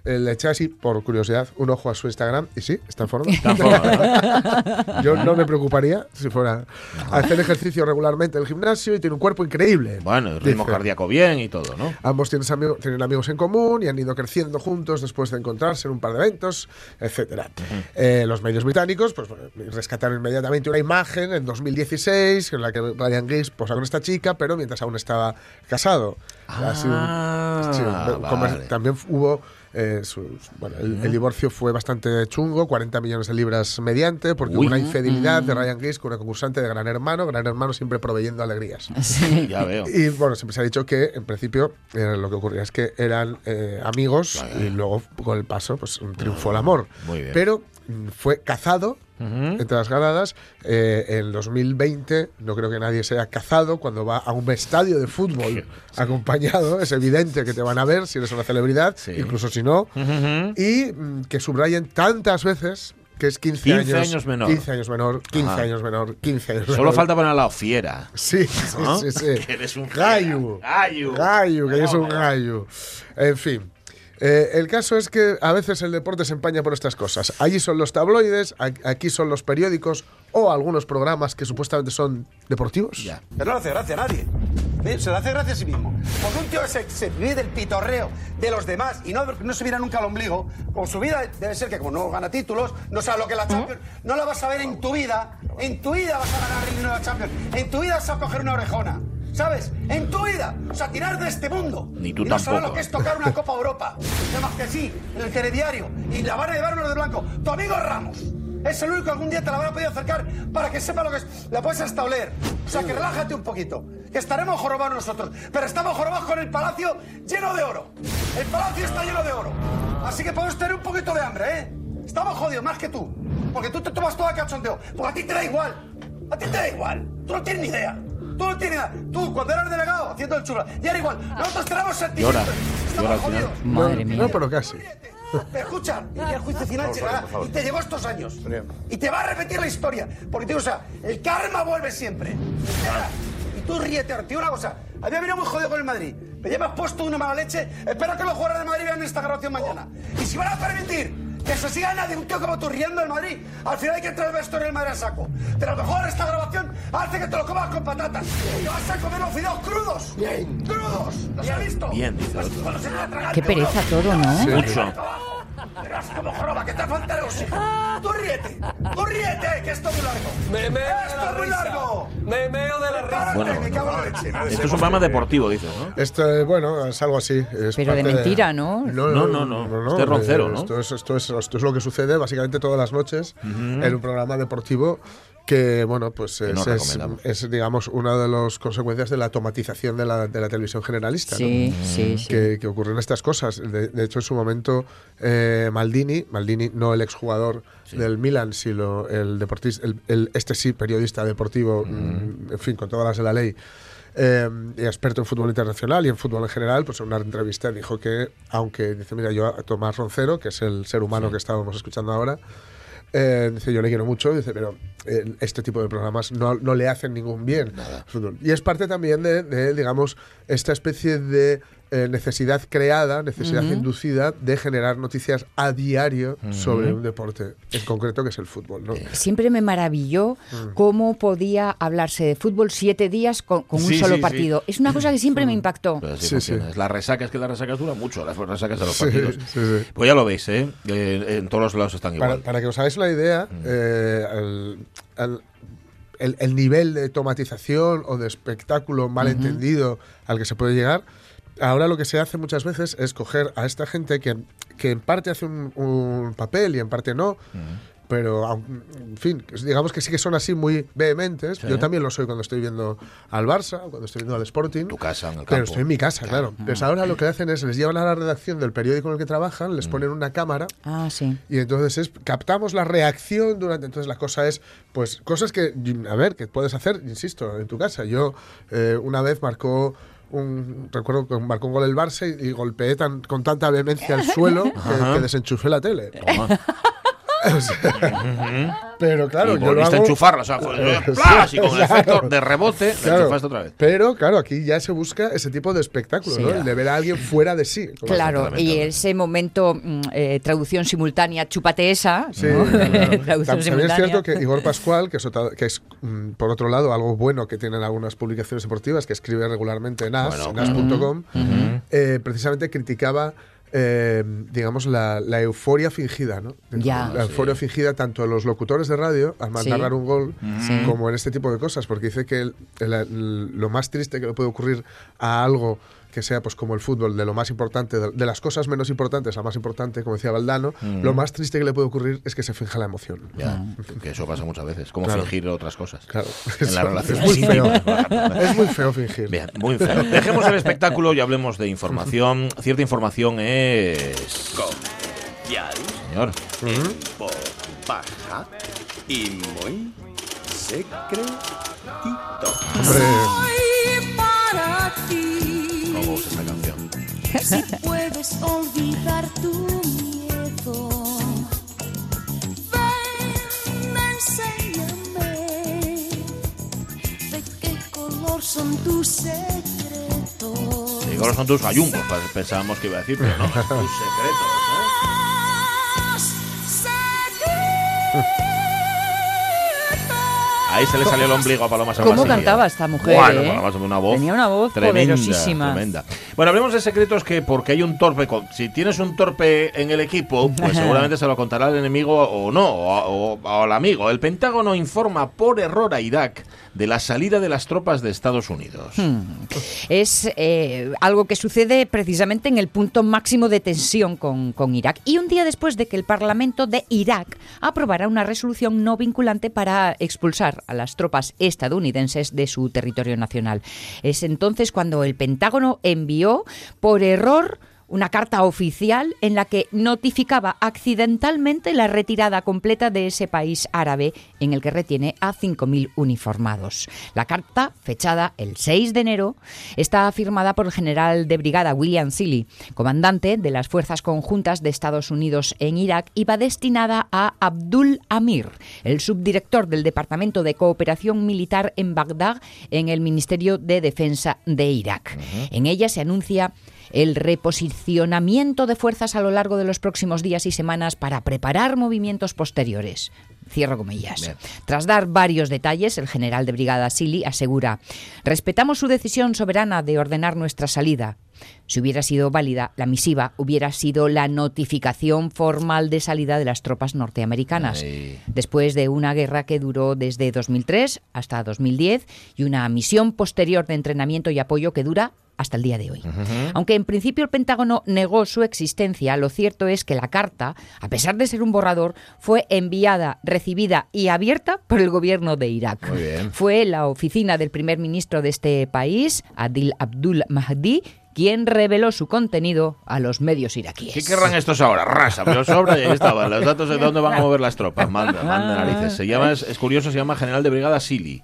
eh, le eché así, por curiosidad, un ojo a su Instagram y sí, está en forma. Está en forma. Yo no me preocuparía si fuera a hacer ejercicio regularmente en el gimnasio y tiene un cuerpo increíble. Bueno, el ritmo Dice. cardíaco bien y todo, ¿no? Ambos tienen, amigo- tienen amigos en común y han ido creciendo juntos después de encontrarse en un par de eventos, etcétera. Eh, los medios británicos pues, rescataron inmediatamente una imagen en 2016 en la que Ryan Giggs posa con esta chica, pero mientras aún estaba casado. Ha sido un- Ah, sí, un- vale. También hubo... eh, su- bueno, el, el divorcio fue bastante chungo, 40 millones de libras mediante, porque hubo una infidelidad de Ryan Giggs con una concursante de Gran Hermano, Gran Hermano siempre proveyendo alegrías. Sí. Ya veo. Y bueno, siempre se ha dicho que en principio eh, lo que ocurría es que eran eh, amigos y luego con el paso pues triunfó el amor. Muy bien. Pero mm, fue cazado entre las ganadas. Eh, en 2020 no creo que nadie sea cazado cuando va a un estadio de fútbol acompañado. Es evidente que te van a ver si eres una celebridad, Sí. incluso si no. Ujú. Y mm, que subrayen tantas veces que es 15, 15 años menor. 15 años menor, 15 Ajá. años menor, 15 años Solo menor. falta poner al lado fiera. Sí, sí, ¿no? sí, sí. Que eres un gallo. Gallo. Gallo, que es un Hombre. gallo. En fin. Eh, el caso es que a veces el deporte se empaña por estas cosas. Allí son los tabloides, aquí son los periódicos o algunos programas que supuestamente son deportivos. Ya. Pero no le hace gracia a nadie. ¿Eh? Se le hace gracia a sí mismo. Porque un tío se, se vive del pitorreo de los demás y no, no se mira nunca al ombligo, con su vida debe ser que como no gana títulos, no sabe lo que es la Champions, no la vas a ver en tu vida. En tu vida vas a ganar el himno de la Champions. En tu vida vas a coger una orejona. ¿Sabes? En tu vida. O sea, tirar de este mundo. Ni tú y no sabes tampoco. lo que es tocar una Copa Europa. Nada más que sí, en el telediario. Y la van a llevar de blanco. Tu amigo Ramos. Es el único que algún día te la van a poder acercar para que sepa lo que es. La puedes hasta oler. O sea, que relájate un poquito. Que estaremos jorobados nosotros. Pero estamos jorobados con el palacio lleno de oro. El palacio está lleno de oro. Así que podemos tener un poquito de hambre, ¿eh? Estamos jodidos más que tú. Porque tú te tomas todo a cachondeo. Porque a ti te da igual. A ti te da igual. Tú no tienes ni idea. Tú no tienes idea. Tú, cuando eras delegado, haciendo el chulo, ya era igual. Nosotros tenemos sentimientos. Llora. Estamos Llora al final. jodidos. Madre mía. No, pero casi. Pero escucha, y el juicio final llegará. Y te llegó estos años. Y te va a repetir la historia. Porque, tío, o sea, el karma vuelve siempre. Y tú ríete, ahora, tío, una cosa. Había venido muy jodido con el Madrid. Me llevas puesto una mala leche. Espero que los jugadores de Madrid vean esta grabación mañana. Y si van a permitir que se siga nadie, un tío como tú riendo del Madrid, al final hay que entrar el vestuario del Madrid a saco. Pero a lo mejor esta grabación hace que te lo comas con patatas. Y vas a comer los fideos crudos. Bien. Crudos. ¿Los has visto? Bien, dice el Pues, Qué pereza todo, ¿no? Mucho. Verás como joroba, que te falta el oxígeno. Tú ríete, tú ríete, que esto es muy largo. Me meo de esto la es muy risa. largo. Me meo de la risa. Bueno, me cago en la leche. Esto es un programa deportivo, dices, ¿no? Esto, eh, bueno, es algo así. es Pero de mentira, ¿no? No, No, no, no. Este es roncero, ¿no? Esto es, esto, es, esto es lo que sucede básicamente todas las noches en un programa deportivo que, bueno, pues Que no es, es, recomendamos. es, digamos, una de las consecuencias de la automatización de la, de la televisión generalista. ¿no? Sí, sí, sí. que, que ocurren estas cosas. De, de hecho, en su momento, eh, Maldini, Maldini, no el exjugador del Milan, sino el deportista, el, el- este sí, periodista deportivo, mm, en fin, con todas las de la ley, eh, y experto en fútbol internacional y en fútbol en general, pues en una entrevista dijo que, aunque, dice, mira, yo a Tomás Roncero, que es el ser humano que estábamos escuchando ahora, eh, dice, yo le quiero mucho, dice, pero eh, este tipo de programas no, no le hacen ningún bien. Y es parte también de, de, digamos, esta especie de eh, necesidad creada, necesidad inducida de generar noticias a diario sobre un deporte en concreto que es el fútbol. ¿no? Siempre me maravilló Mm. cómo podía hablarse de fútbol siete días con, con un Sí, solo sí, sí. partido. Es una cosa que siempre me impactó. Así Sí, funciona. sí. Es Las resacas, que las resacas duran mucho, las resacas de los Sí, partidos. sí, sí. Pues ya lo veis, ¿eh? Eh, En todos los lados están Para, igual. para que os hagáis una idea, eh, el, el- el- el nivel de automatización o de espectáculo malentendido al que se puede llegar, ahora lo que se hace muchas veces es coger a esta gente que, que en parte hace un, un papel y en parte no. Pero, aun- en fin, digamos que sí que son así muy vehementes. Yo también lo soy cuando estoy viendo al Barça, o cuando estoy viendo al Sporting. Tu casa, en el Pero campo. estoy en mi casa, claro. Pues ahora lo que hacen es, les llevan a la redacción del periódico en el que trabajan, les ponen una cámara Ah, sí. y entonces es, captamos la reacción durante. Entonces la cosa es, pues, cosas que, a ver, que puedes hacer, insisto, en tu casa. Yo eh, una vez marcó. Un, recuerdo que marcó un gol el Barça y, y golpeé tan, con tanta vehemencia al suelo que, que desenchufé la tele. Toma. O sea, pero claro, y yo lo hago. enchufarla, o sea, fue- Eh, con el efecto de rebote, la Claro. enchufaste otra vez. Pero claro, aquí ya se busca ese tipo de espectáculo, Sí. ¿no? El de ver a alguien fuera de sí. Claro, y ese momento, mm, eh, traducción simultánea, chúpate esa. Sí, ¿no? claro. traducción También es cierto que Igor Pascual, que es, otra- que es, mm, por otro lado algo bueno que tienen algunas publicaciones deportivas, que escribe regularmente en as, Bueno, en as.com, eh, precisamente criticaba eh, digamos, la, la euforia fingida, ¿no? Ya. La euforia fingida tanto en los locutores de radio, al Sí. narrar un gol, Sí. como en este tipo de cosas, porque dice que el- el- el- lo más triste que le puede ocurrir a algo que sea pues como el fútbol, de lo más importante, de, las cosas menos importantes a más importante, como decía Valdano, lo más triste que le puede ocurrir es que se finja la emoción. Ya, que eso pasa muchas veces. Como Claro. fingir otras cosas. Claro. En las Eso relaciones es muy feo. Es muy feo fingir. Bien, muy feo. Dejemos el espectáculo y hablemos de información. Cierta información es. Señor. Baja y muy secretito. Hombre, Si puedes olvidar tu miedo, ven, enséñame de qué color son tus secretos. Digo, no son tus gallumbos, pensábamos que iba a decir, pero no, tus secretos. ¿eh? Ahí se le salió el ombligo a Paloma San ¿Cómo Basilio. cantaba esta mujer, Bueno, eh? Paloma una voz. Tenía una voz tremenda, tremenda. Bueno, hablemos de secretos que porque hay un torpe. Si tienes un torpe en el equipo, pues seguramente se lo contará el enemigo o no, o, o- o al amigo. El Pentágono informa por error a Irak de la salida de las tropas de Estados Unidos. Hmm. Es eh, algo que sucede precisamente en el punto máximo de tensión con, con Irak y un día después de que el Parlamento de Irak aprobara una resolución no vinculante para expulsar a las tropas estadounidenses de su territorio nacional. Es entonces cuando el Pentágono envió por error una carta oficial en la que notificaba accidentalmente la retirada completa de ese país árabe en el que retiene a 5.000 uniformados. La carta, fechada el 6 de enero, está firmada por el general de brigada William Seeley, comandante de las Fuerzas Conjuntas de Estados Unidos en Irak, y va destinada a Abdul Amir, el subdirector del Departamento de Cooperación Militar en Bagdad en el Ministerio de Defensa de Irak. En ella se anuncia el reposicionamiento de fuerzas a lo largo de los próximos días y semanas para preparar movimientos posteriores. Cierro comillas. Bien. Tras dar varios detalles, el general de brigada Sili asegura: Respetamos su decisión soberana de ordenar nuestra salida. Si hubiera sido válida, la misiva hubiera sido la notificación formal de salida de las tropas norteamericanas. Ay. Después de una guerra que duró desde 2003 hasta 2010 y una misión posterior de entrenamiento y apoyo que dura hasta el día de hoy. Aunque en principio el Pentágono negó su existencia, lo cierto es que la carta, a pesar de ser un borrador, fue enviada, recibida y abierta por el gobierno de Irak. Muy bien. Fue la oficina del primer ministro de este país, Adil Abdul Mahdi, quien reveló su contenido a los medios iraquíes. ¿Qué querrán estos ahora? Rasa, pero sobra y ahí estaban. Los datos de dónde van a mover las tropas. Manda, manda narices. Se llama, es, es curioso, se llama General de Brigada Sili.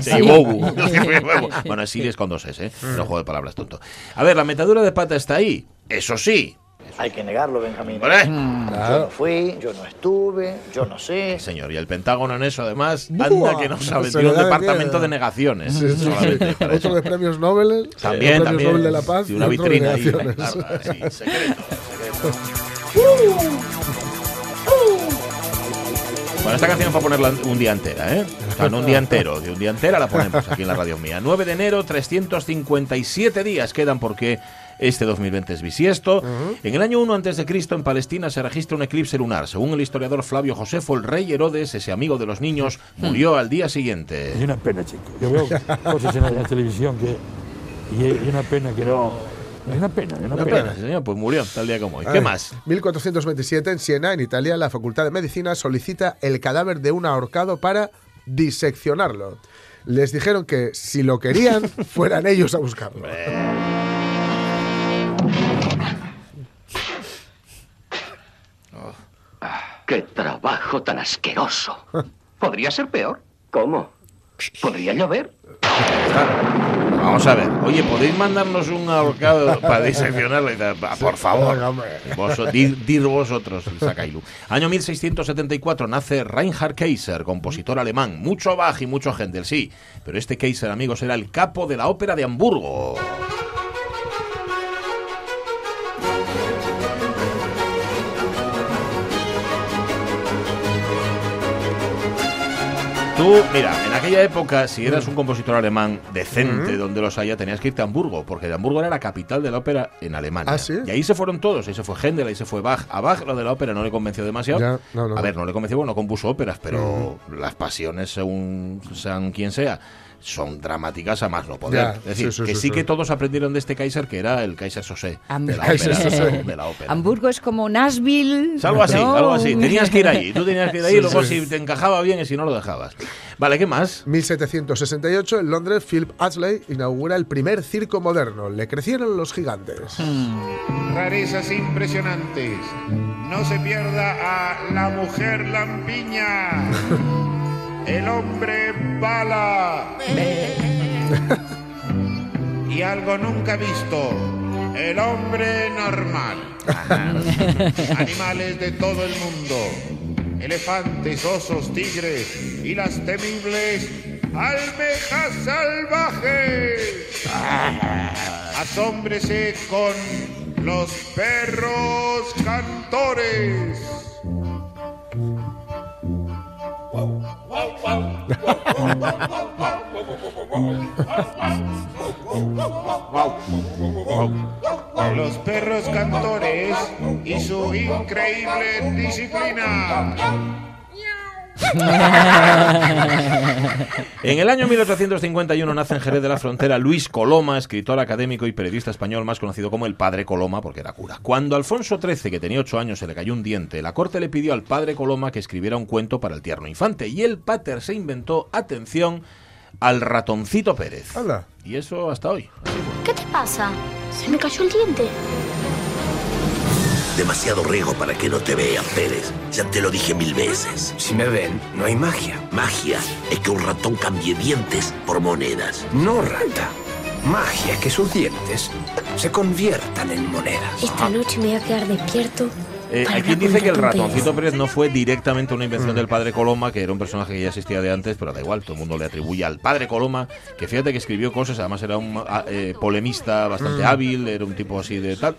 Sí, bueno, Sili es con dos S, ¿eh? No juego de palabras, tonto. A ver, la metadura de pata está ahí. Eso sí. Hay que negarlo, Benjamín. Hombre. Yo no fui, yo no estuve, yo no sé. Señor, y el Pentágono en eso, además, anda que no sabe. se Tiene un departamento de negaciones. Sí, sí, solamente sí. Otro de premios Nobel. También, premios también. Nobel de la Paz. Una y de vitrina ahí. claro, secreto, secreto. Bueno, esta canción es para ponerla un día entera, ¿eh? O sea, no un día entero, de un día entera la ponemos aquí en la radio mía. 9 de enero, 357 días quedan porque este 2020 es bisiesto. En el año 1 antes de Cristo en Palestina se registra un eclipse lunar. Según el historiador Flavio Josefo, el rey Herodes, ese amigo de los niños, murió al día siguiente. Es una pena, chico. Yo veo cosas en la, televisión que. Y es una pena que no. Es una pena, es una, Una pena. pena, señor, pues murió tal día como hoy. Ay, ¿Qué más? 1427 en Siena, en Italia, la Facultad de Medicina solicita el cadáver de un ahorcado para diseccionarlo. Les dijeron que si lo querían, fueran ellos a buscarlo. ¡Qué trabajo tan asqueroso! ¿Podría ser peor? ¿Cómo? ¿Podría llover? Vamos a ver. Oye, ¿podéis mandarnos un ahorcado para diseccionarlo? Por favor. Vos, dir, dir vosotros, Sakailu. Año 1674 nace Reinhard Kaiser, compositor alemán. Mucho Bach y mucho Händel, sí. Pero este Kaiser, amigos, era el capo de la ópera de Hamburgo. Tú, mira, en aquella época, si eras un compositor alemán decente, donde los haya, tenías que irte a Hamburgo, porque Hamburgo era la capital de la ópera en Alemania. ¿Ah, sí? Y ahí se fueron todos, ahí se fue Händel, ahí se fue Bach. A Bach lo de la ópera no le convenció demasiado. Ya, no, no. A ver, no le convenció, bueno, no compuso óperas, pero las pasiones, según sean quien sea, son dramáticas a más no poder. Ya, es decir, sí, sí, que sí, sí, sí. que todos aprendieron de este Kaiser, que era el Kaiser Sosé. De la Kaiser ópera. Sosé. De la ópera. Hamburgo es como Nashville. Es algo así, ¿no? algo así. Tenías que ir allí. Tú tenías que ir allí, Sí, luego sí. si te encajaba bien y si no lo dejabas. Vale, ¿qué más? 1768 en Londres, Philip Ashley inaugura el primer circo moderno. Le crecieron los gigantes. Rarezas impresionantes. No se pierda a la mujer lampiña. El hombre bala. Y algo nunca visto. El hombre normal. Animales de todo el mundo. Elefantes, osos, tigres y las temibles almejas salvajes. Asómbrese con los perros cantores. Los perros cantores y su increíble disciplina. En el año 1851 nace en Jerez de la Frontera Luis Coloma, escritor académico y periodista español más conocido como el Padre Coloma porque era cura. Cuando Alfonso XIII, que tenía ocho años, se le cayó un diente, la corte le pidió al Padre Coloma que escribiera un cuento para el tierno infante y el pater se inventó, atención, al ratoncito Pérez. Y eso hasta hoy. ¿Qué te pasa? Se me cayó el diente. Demasiado riego para que no te vean, Pérez. Ya te lo dije mil veces. Si me ven, no hay magia. Magia es que un ratón cambie dientes por monedas. No, rata. Magia es que sus dientes se conviertan en monedas. Esta noche me voy a quedar despierto. Eh, para hay quien hablar dice que el ratoncito Pérez. No fue directamente una invención del padre Coloma, que era un personaje que ya existía de antes, pero da igual, todo el mundo le atribuye al padre Coloma, que fíjate que escribió cosas, además era un ah, eh, polemista bastante Mm. hábil, era un tipo así de tal.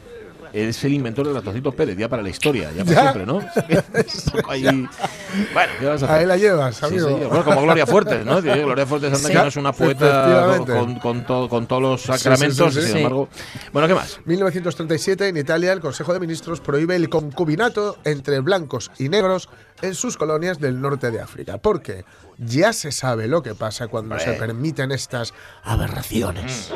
Es el inventor del ratoncito Pérez, ya para la historia, ya para Ya. siempre, ¿no? Ahí- Bueno, ¿qué vas a hacer? Ahí la llevas, Sí, amigo. señor. Bueno, como Gloria Fuertes, ¿no? Gloria Fuertes anda Sí. que no es una poeta con, con, todo- con todos los Sí, sí, sacramentos, sí, sí. sin Sí. embargo. Bueno, ¿qué más? 1937, en Italia, el Consejo de Ministros prohíbe el concubinato entre blancos y negros en sus colonias del norte de África. Porque ya se sabe lo que pasa cuando Hombre. se permiten estas aberraciones.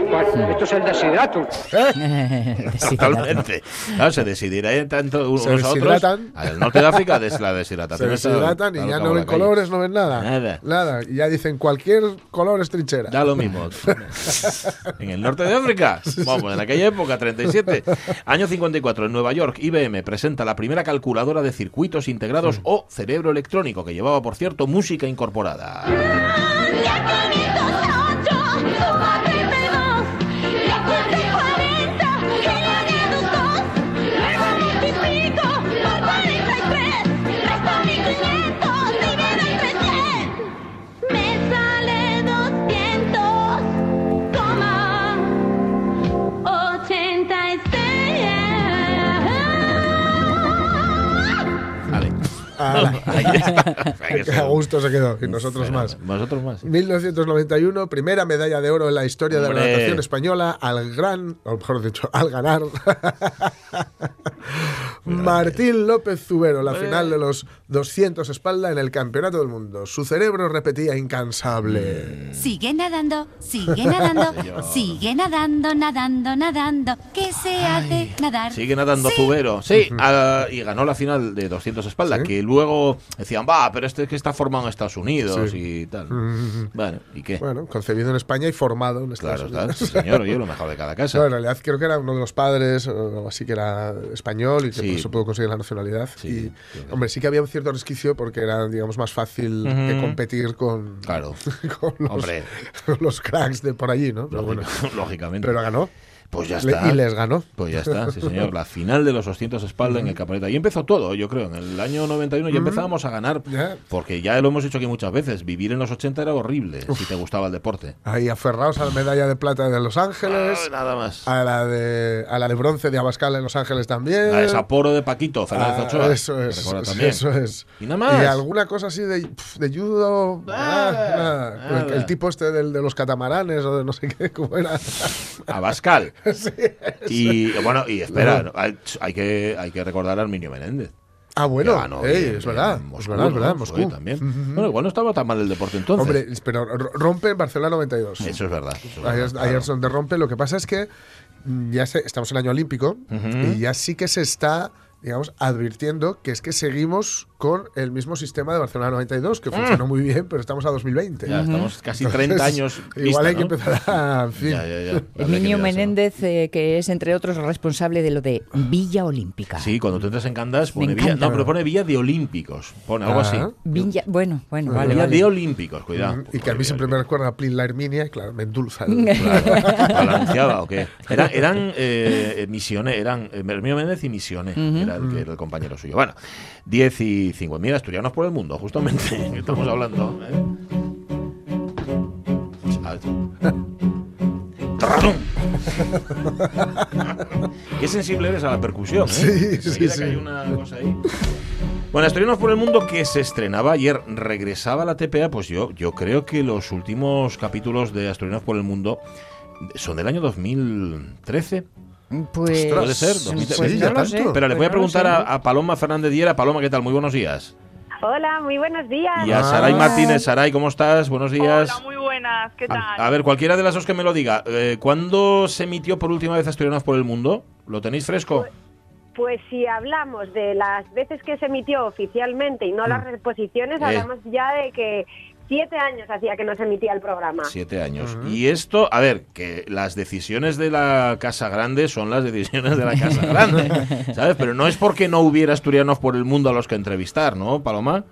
Esto es el desideratum. Totalmente. Claro, se decidirá tanto unos Se a otros. deshidratan. Al norte de África es la Se deshidratación. está deshidratan y ya no ven colores, no ven nada. Nada. Nada. Y ya dicen cualquier color es trinchera. Da lo mismo. en el norte de África. Vamos, en aquella época, 37. Año 54, en Nueva York, IBM presenta la primera calculadora de circuitos integrados o cerebro electrónico, que llevaba, por cierto, música incorporada. Me A gusto se quedó. Y nosotros más. Vosotros más. 1991, primera medalla de oro en la historia de la natación española al gran, o mejor dicho, al ganar Martín López Zubero, la final de los 200 espalda en el Campeonato del Mundo. Su cerebro repetía incansable. Sigue nadando, sigue nadando, sigue nadando, nadando, nadando. ¿Qué se hace nadar? Sigue nadando Sí. Zubero. Sí, ah, y ganó la final de 200 espaldas, Sí. que luego decían, va, pero este es que está formado en Estados Unidos Sí. y tal. Mm. Bueno, ¿y qué? Bueno, concebido en España y formado en Estados Claro, Unidos. sí, señor, oye, lo mejor de cada casa. No, en realidad creo que era uno de los padres, o así que era español y que Sí. por eso pudo conseguir la nacionalidad. y, hombre, sí que había un cierto resquicio porque era, digamos, más fácil que competir con, Claro. con los, Hombre. los cracks de por allí, ¿no? Pero bueno, Lógicamente. pero ganó. Pues ya está. y les ganó. Pues ya está, sí señor. La final de los 200 espalda en el campeonato. Y empezó todo, yo creo. En el año 91 ya Mm. empezábamos a ganar. Porque ya lo hemos hecho aquí muchas veces. Vivir en los 80 era horrible si te gustaba el deporte. Ahí aferrados a la medalla de plata de Los Ángeles. Ay, nada más. A la de, a la de bronce de Abascal en Los Ángeles también. La de Sapporo de Paquito, Fernández Ah, Ochoa. Eso es. sí. Eso es. Y nada más. Y alguna cosa así de, de judo. ah, nada. El, el tipo este del, de los catamaranes o de no sé qué, ¿cómo era? Abascal. Sí, Y bueno, y espera, No. hay, hay que, hay que recordar a Arminio Menéndez. Ah, bueno, Que ganó ey, bien es verdad, en es verdad, es verdad, Moscú. también. Bueno, igual no estaba tan mal el deporte entonces. Hombre, pero ro- rompe en Barcelona 92. Eso es verdad. eso verdad, es, ahí claro. es donde rompe. Lo que pasa es que mm, ya se- estamos en año olímpico y ya sí que se está, digamos, advirtiendo que es que seguimos con el mismo sistema de Barcelona 92, que funcionó muy bien, pero estamos a 2020. Mm. Ya, estamos casi 30 años Igual hay que empezar a. En fin. Ya, ya, ya. El Habría que niño mirárselo. Menéndez, eh, que es entre otros responsable de lo de Villa Olímpica. Sí, cuando tú entras en Candas pone Me Villa, encanta. no, pero pone Villa de Olímpicos, pone algo así. Ah. Villa, bueno, bueno, vale, Villa vale. de Olímpicos, cuidado. Mm, Y que a mí siempre me recuerda a Plin la Herminia, y claro, me endulza. Claro, ¿la anunciaba o qué? Eran, eran eh, Misiones, eran eh, Hermínio Méndez y Misiones, era el, que era el compañero suyo. Bueno, 10 y 5. Mira, Asturianos por el mundo, justamente, que estamos hablando. ¿eh? Qué sensible eres a la percusión, ¿eh? Sí, sí, sí. que hay una cosa ahí. Bueno, Asturianos por el Mundo que se estrenaba ayer, regresaba a la TPA, pues yo, yo creo que los últimos capítulos de Asturianos por el Mundo son del año 2013. Pues, ¿Puede ser? pues 2013. no lo sé, Pero le voy a pues no preguntar a, a Paloma Fernández Diera. Paloma, ¿qué tal? Muy buenos días. Hola, muy buenos días. Y a Saray Martínez. Saray, ¿cómo estás? Buenos días. Hola, muy buenas, ¿qué tal? A, a ver, cualquiera de las dos que me lo diga. eh, ¿Cuándo se emitió por última vez Asturianos por el Mundo? ¿Lo tenéis fresco? Pues si hablamos de las veces que se emitió oficialmente y no las reposiciones, Eh. hablamos ya de que siete años hacía que no se emitía el programa. Siete años. Y esto, a ver, que las decisiones de la Casa Grande son las decisiones de la Casa Grande, ¿sabes? Pero no es porque no hubiera asturianos por el mundo a los que entrevistar, ¿no, Paloma?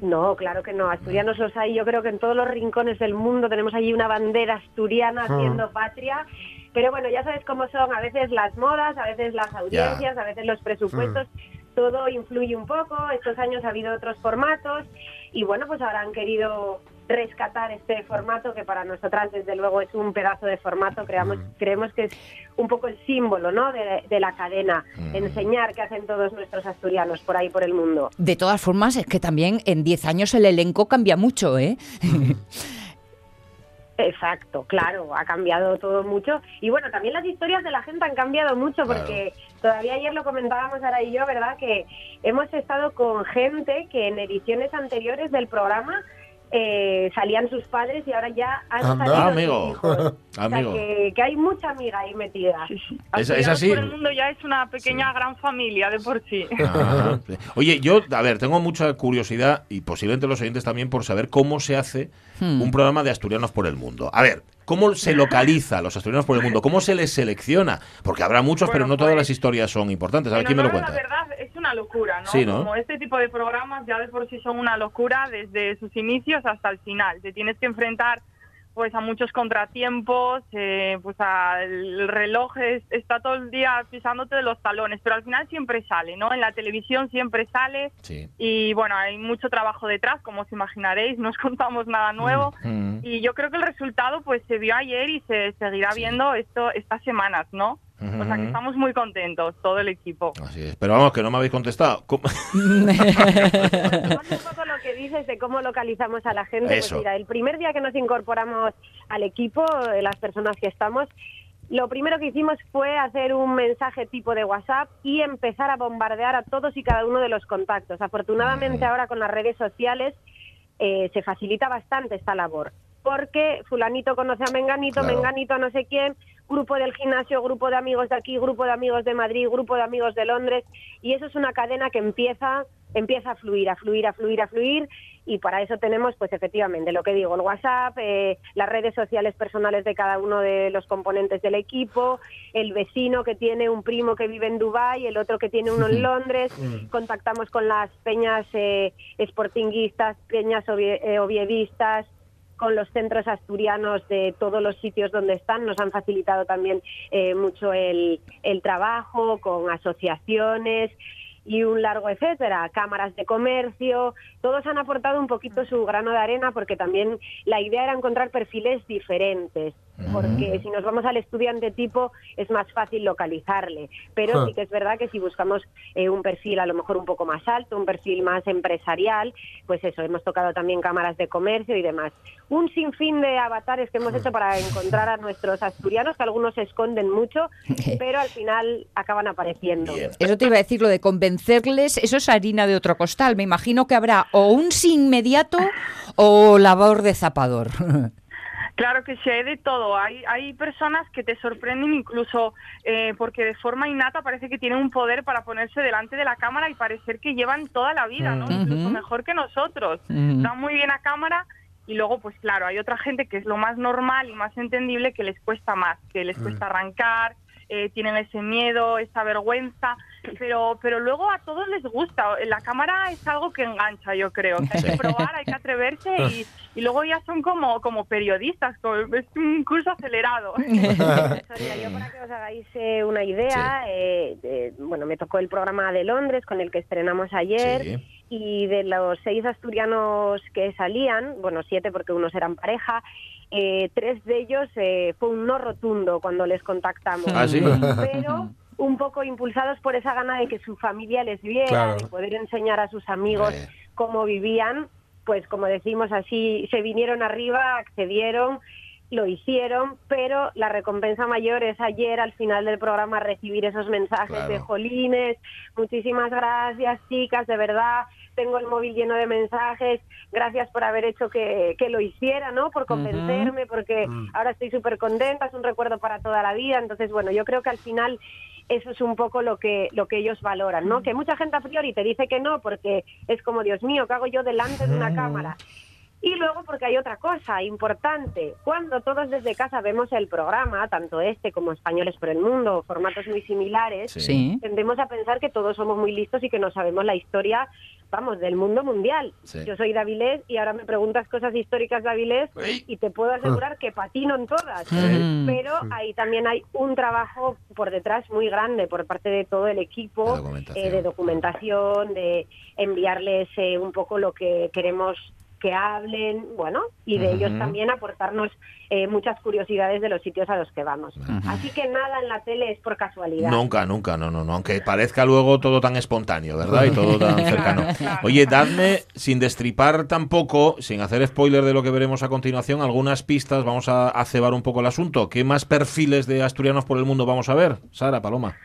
No, claro que no. Asturianos los hay. Yo creo que en todos los rincones del mundo tenemos allí una bandera asturiana Ah. haciendo patria. Pero bueno, ya sabes cómo son a veces las modas, a veces las audiencias, a veces los presupuestos. Todo influye un poco. Estos años ha habido otros formatos y bueno, pues ahora han querido rescatar este formato que para nosotras desde luego es un pedazo de formato. Creamos, Creemos que es un poco el símbolo ¿no? de, de la cadena. Enseñar qué hacen todos nuestros asturianos por ahí por el mundo. De todas formas, es que también en 10 años el elenco cambia mucho, ¿eh? Exacto, claro, ha cambiado todo mucho. Y bueno, también las historias de la gente han cambiado mucho porque todavía ayer lo comentábamos Ara y yo, ¿verdad? Que hemos estado con gente que en ediciones anteriores del programa eh, salían sus padres y ahora ya han Anda. salido Ah, sus amigo. hijos. O sea, Amigo. que, que hay mucha amiga ahí metida. ¿Es, así? por el mundo ya es una pequeña gran familia de por sí. Ajá. Oye, yo, a ver, tengo mucha curiosidad y posiblemente los oyentes también por saber cómo se hace Hmm. un programa de asturianos por el mundo. A ver, ¿cómo se localiza a los asturianos por el mundo? ¿Cómo se les selecciona? Porque habrá muchos, pero no todas las historias son importantes. A ver, ¿quién me lo cuenta? La verdad es una locura, ¿no? Sí, ¿no? Como este tipo de programas ya de por sí son una locura desde sus inicios hasta el final. Te tienes que enfrentar pues a muchos contratiempos, eh, pues a el reloj es- está todo el día pisándote de los talones, pero al final siempre sale, ¿no? En la televisión siempre sale Sí. y bueno, hay mucho trabajo detrás, como os imaginaréis, no os contamos nada nuevo. Mm. Y yo creo que el resultado pues se vio ayer y se seguirá viendo esto estas semanas, ¿no? O sea que estamos muy contentos, todo el equipo. Así es. Pero vamos, que no me habéis contestado. ¿Cómo? un poco lo que dices de cómo localizamos a la gente. Eso. Pues mira, el primer día que nos incorporamos al equipo, de las personas que estamos, lo primero que hicimos fue hacer un mensaje tipo de WhatsApp y empezar a bombardear a todos y cada uno de los contactos. Afortunadamente ahora con las redes sociales eh, se facilita bastante esta labor. Porque fulanito conoce a Menganito, Claro. Menganito a no sé quién, grupo del gimnasio, grupo de amigos de aquí, grupo de amigos de Madrid, grupo de amigos de Londres, y eso es una cadena que empieza, empieza a fluir, a fluir, a fluir, a fluir, y para eso tenemos, pues efectivamente, lo que digo, el WhatsApp, eh, las redes sociales personales de cada uno de los componentes del equipo, el vecino que tiene un primo que vive en Dubái, el otro que tiene uno en Londres, contactamos con las peñas eh, sportinguistas, peñas ovie- eh, oviedistas, con los centros asturianos de todos los sitios donde están. Nos han facilitado también eh, mucho el, el trabajo con asociaciones y un largo etcétera, cámaras de comercio, todos han aportado un poquito su grano de arena porque también la idea era encontrar perfiles diferentes, porque si nos vamos al estudiante tipo es más fácil localizarle, pero sí que es verdad que si buscamos eh, un perfil a lo mejor un poco más alto, un perfil más empresarial, pues eso, hemos tocado también cámaras de comercio y demás. Un sinfín de avatares que hemos hecho para encontrar a nuestros asturianos, que algunos se esconden mucho, pero al final acaban apareciendo. Eso te iba a decir, lo de convencerles, eso es harina de otro costal. Me imagino que habrá o un sí inmediato o labor de zapador. Claro que sí, hay de todo. Hay, hay personas que te sorprenden incluso eh, porque de forma innata parece que tienen un poder para ponerse delante de la cámara y parecer que llevan toda la vida, ¿no? Incluso mejor que nosotros. Están muy bien a cámara y luego, pues claro, hay otra gente que es lo más normal y más entendible que les cuesta más, que les cuesta arrancar, eh, tienen ese miedo, esa vergüenza, pero, pero luego a todos les gusta. La cámara es algo que engancha, yo creo. que hay que probar, hay que atreverse y, y luego ya son como, como periodistas, como- es un curso acelerado. Sonia, yo para que os hagáis eh, una idea, eh, eh, bueno, me tocó el programa de Londres con el que estrenamos ayer Sí. y de los seis asturianos que salían, bueno, siete porque unos eran pareja, eh, tres de ellos eh, fue un no rotundo cuando les contactamos. Ah, ¿sí? Pero un poco impulsados por esa gana de que su familia les viera, Claro. de poder enseñar a sus amigos cómo vivían, pues como decimos así, se vinieron arriba, accedieron, lo hicieron, pero la recompensa mayor es ayer al final del programa recibir esos mensajes Claro. de jolines, muchísimas gracias chicas, de verdad, tengo el móvil lleno de mensajes, gracias por haber hecho que, que lo hiciera, ¿no? Por convencerme, porque Mm. ahora estoy súper contenta, es un recuerdo para toda la vida, entonces, bueno, yo creo que al final eso es un poco lo que lo que ellos valoran, ¿no? Que mucha gente a priori te dice que no porque es como, Dios mío, ¿qué hago yo delante de una cámara? Y luego porque hay otra cosa importante. Cuando todos desde casa vemos el programa, tanto este como Españoles por el Mundo, formatos muy similares. Sí. tendemos a pensar que todos somos muy listos y que no sabemos la historia, vamos, del mundo mundial. Sí. Yo soy de Avilés y ahora me preguntas cosas históricas de Avilés y te puedo asegurar que patino en todas. Mm. Pero ahí también hay un trabajo por detrás muy grande por parte de todo el equipo eh, de documentación, de enviarles eh, un poco lo que queremos que hablen, bueno, y de ellos también aportarnos eh, muchas curiosidades de los sitios a los que vamos. Así que nada en la tele es por casualidad. Nunca, nunca, no, no, no. Aunque parezca luego todo tan espontáneo, ¿verdad? Y todo tan cercano. Oye, dadme, sin destripar tampoco, sin hacer spoiler de lo que veremos a continuación, algunas pistas. Vamos a, a cebar un poco el asunto. ¿Qué más perfiles de asturianos por el mundo vamos a ver? Sara, Paloma.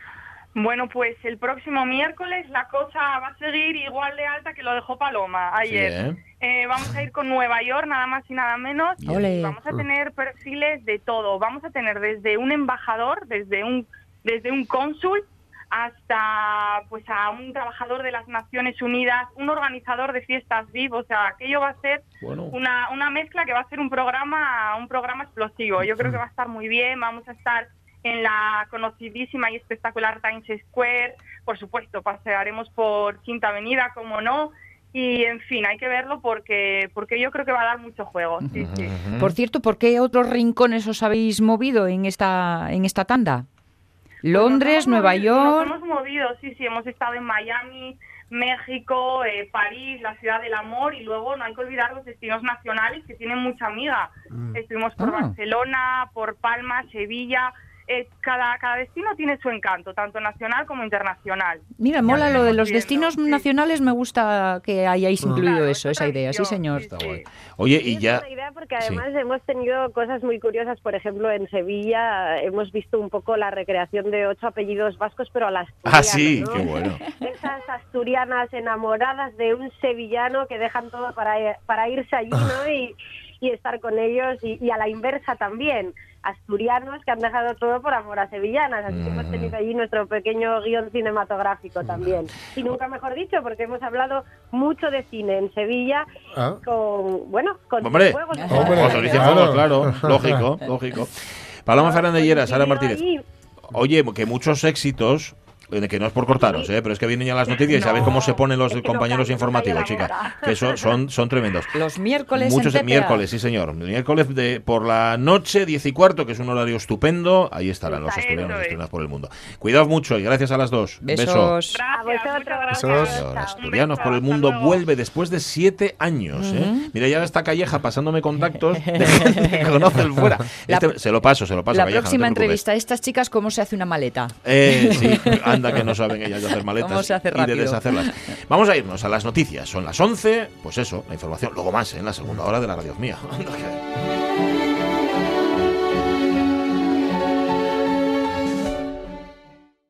Bueno, pues el próximo miércoles la cosa va a seguir igual de alta que lo dejó Paloma ayer. Sí, ¿eh? Eh, vamos a ir con Nueva York, nada más y nada menos. Vamos a tener perfiles de todo. Vamos a tener desde un embajador, desde un, desde un cónsul, hasta pues a un trabajador de las Naciones Unidas, un organizador de fiestas VIP. O sea, aquello va a ser Bueno. una, una mezcla que va a ser un programa, un programa explosivo. Yo creo que va a estar muy bien. Vamos a estar en la conocidísima y espectacular Times Square. Por supuesto, pasearemos por Quinta Avenida, como no. Y en fin, hay que verlo porque porque yo creo que va a dar mucho juego. Sí, sí. Por cierto, ¿por qué otros rincones os habéis movido en esta, en esta tanda? Londres, Nos hemos Nueva movido- York. Nos hemos movido, sí, sí, hemos estado en Miami, México, eh, París, la ciudad del amor y luego no hay que olvidar los destinos nacionales que tienen mucha amiga. Mm. Estuvimos por Ah. Barcelona, por Palma, Sevilla. Eh, cada, cada destino tiene su encanto, tanto nacional como internacional. Mira, mola lo de los viendo. destinos nacionales, me gusta que hayáis incluido Claro, eso, esa idea, sí señor. Oye, y Es ya. una idea porque además hemos tenido cosas muy curiosas. Por ejemplo, en Sevilla hemos visto un poco la recreación de ocho apellidos vascos, pero a las Ah, sí, ¿no? qué bueno. Esas asturianas enamoradas de un sevillano que dejan todo para, para irse allí, ¿no? Y, y estar con ellos y, y a la inversa también. Asturianos que han dejado todo por amor a sevillanas. Así que hemos tenido allí nuestro pequeño guion cinematográfico también. Y nunca mejor dicho, porque hemos hablado mucho de cine en Sevilla Ah. con, bueno, con Hombre, juegos. Autorice Claro. fuegos, claro, lógico, lógico. Paloma Fernández Lleras, Sara Martínez. Oye, que muchos éxitos, que no es por cortaros, ¿eh? pero es que vienen ya las noticias y sabéis cómo se ponen los compañeros informativos, chica, que son, son, son tremendos. Los miércoles Muchos en TPA. miércoles, sí señor. Miércoles de, por la noche, 10 y cuarto, que es un horario estupendo. Ahí estarán los asturianos es. estrenados por el mundo. Cuidaos mucho y gracias a las dos. Besos. Beso. Besos. Señor, Asturianos por el mundo vuelve después de siete años. ¿eh? Mira, ya está Calleja pasándome contactos de gente que conoce el fuera. La- Este- se lo paso, se lo paso. La Calleja, no próxima preocupes. entrevista a estas chicas, ¿cómo se hace una maleta? Eh, sí, anda que no saben ellas de hacer maletas ¿Cómo se hace y de deshacerlas. Vamos a irnos a las noticias. Son las 11, pues eso, la información. Luego más en la segunda hora de la radio mía.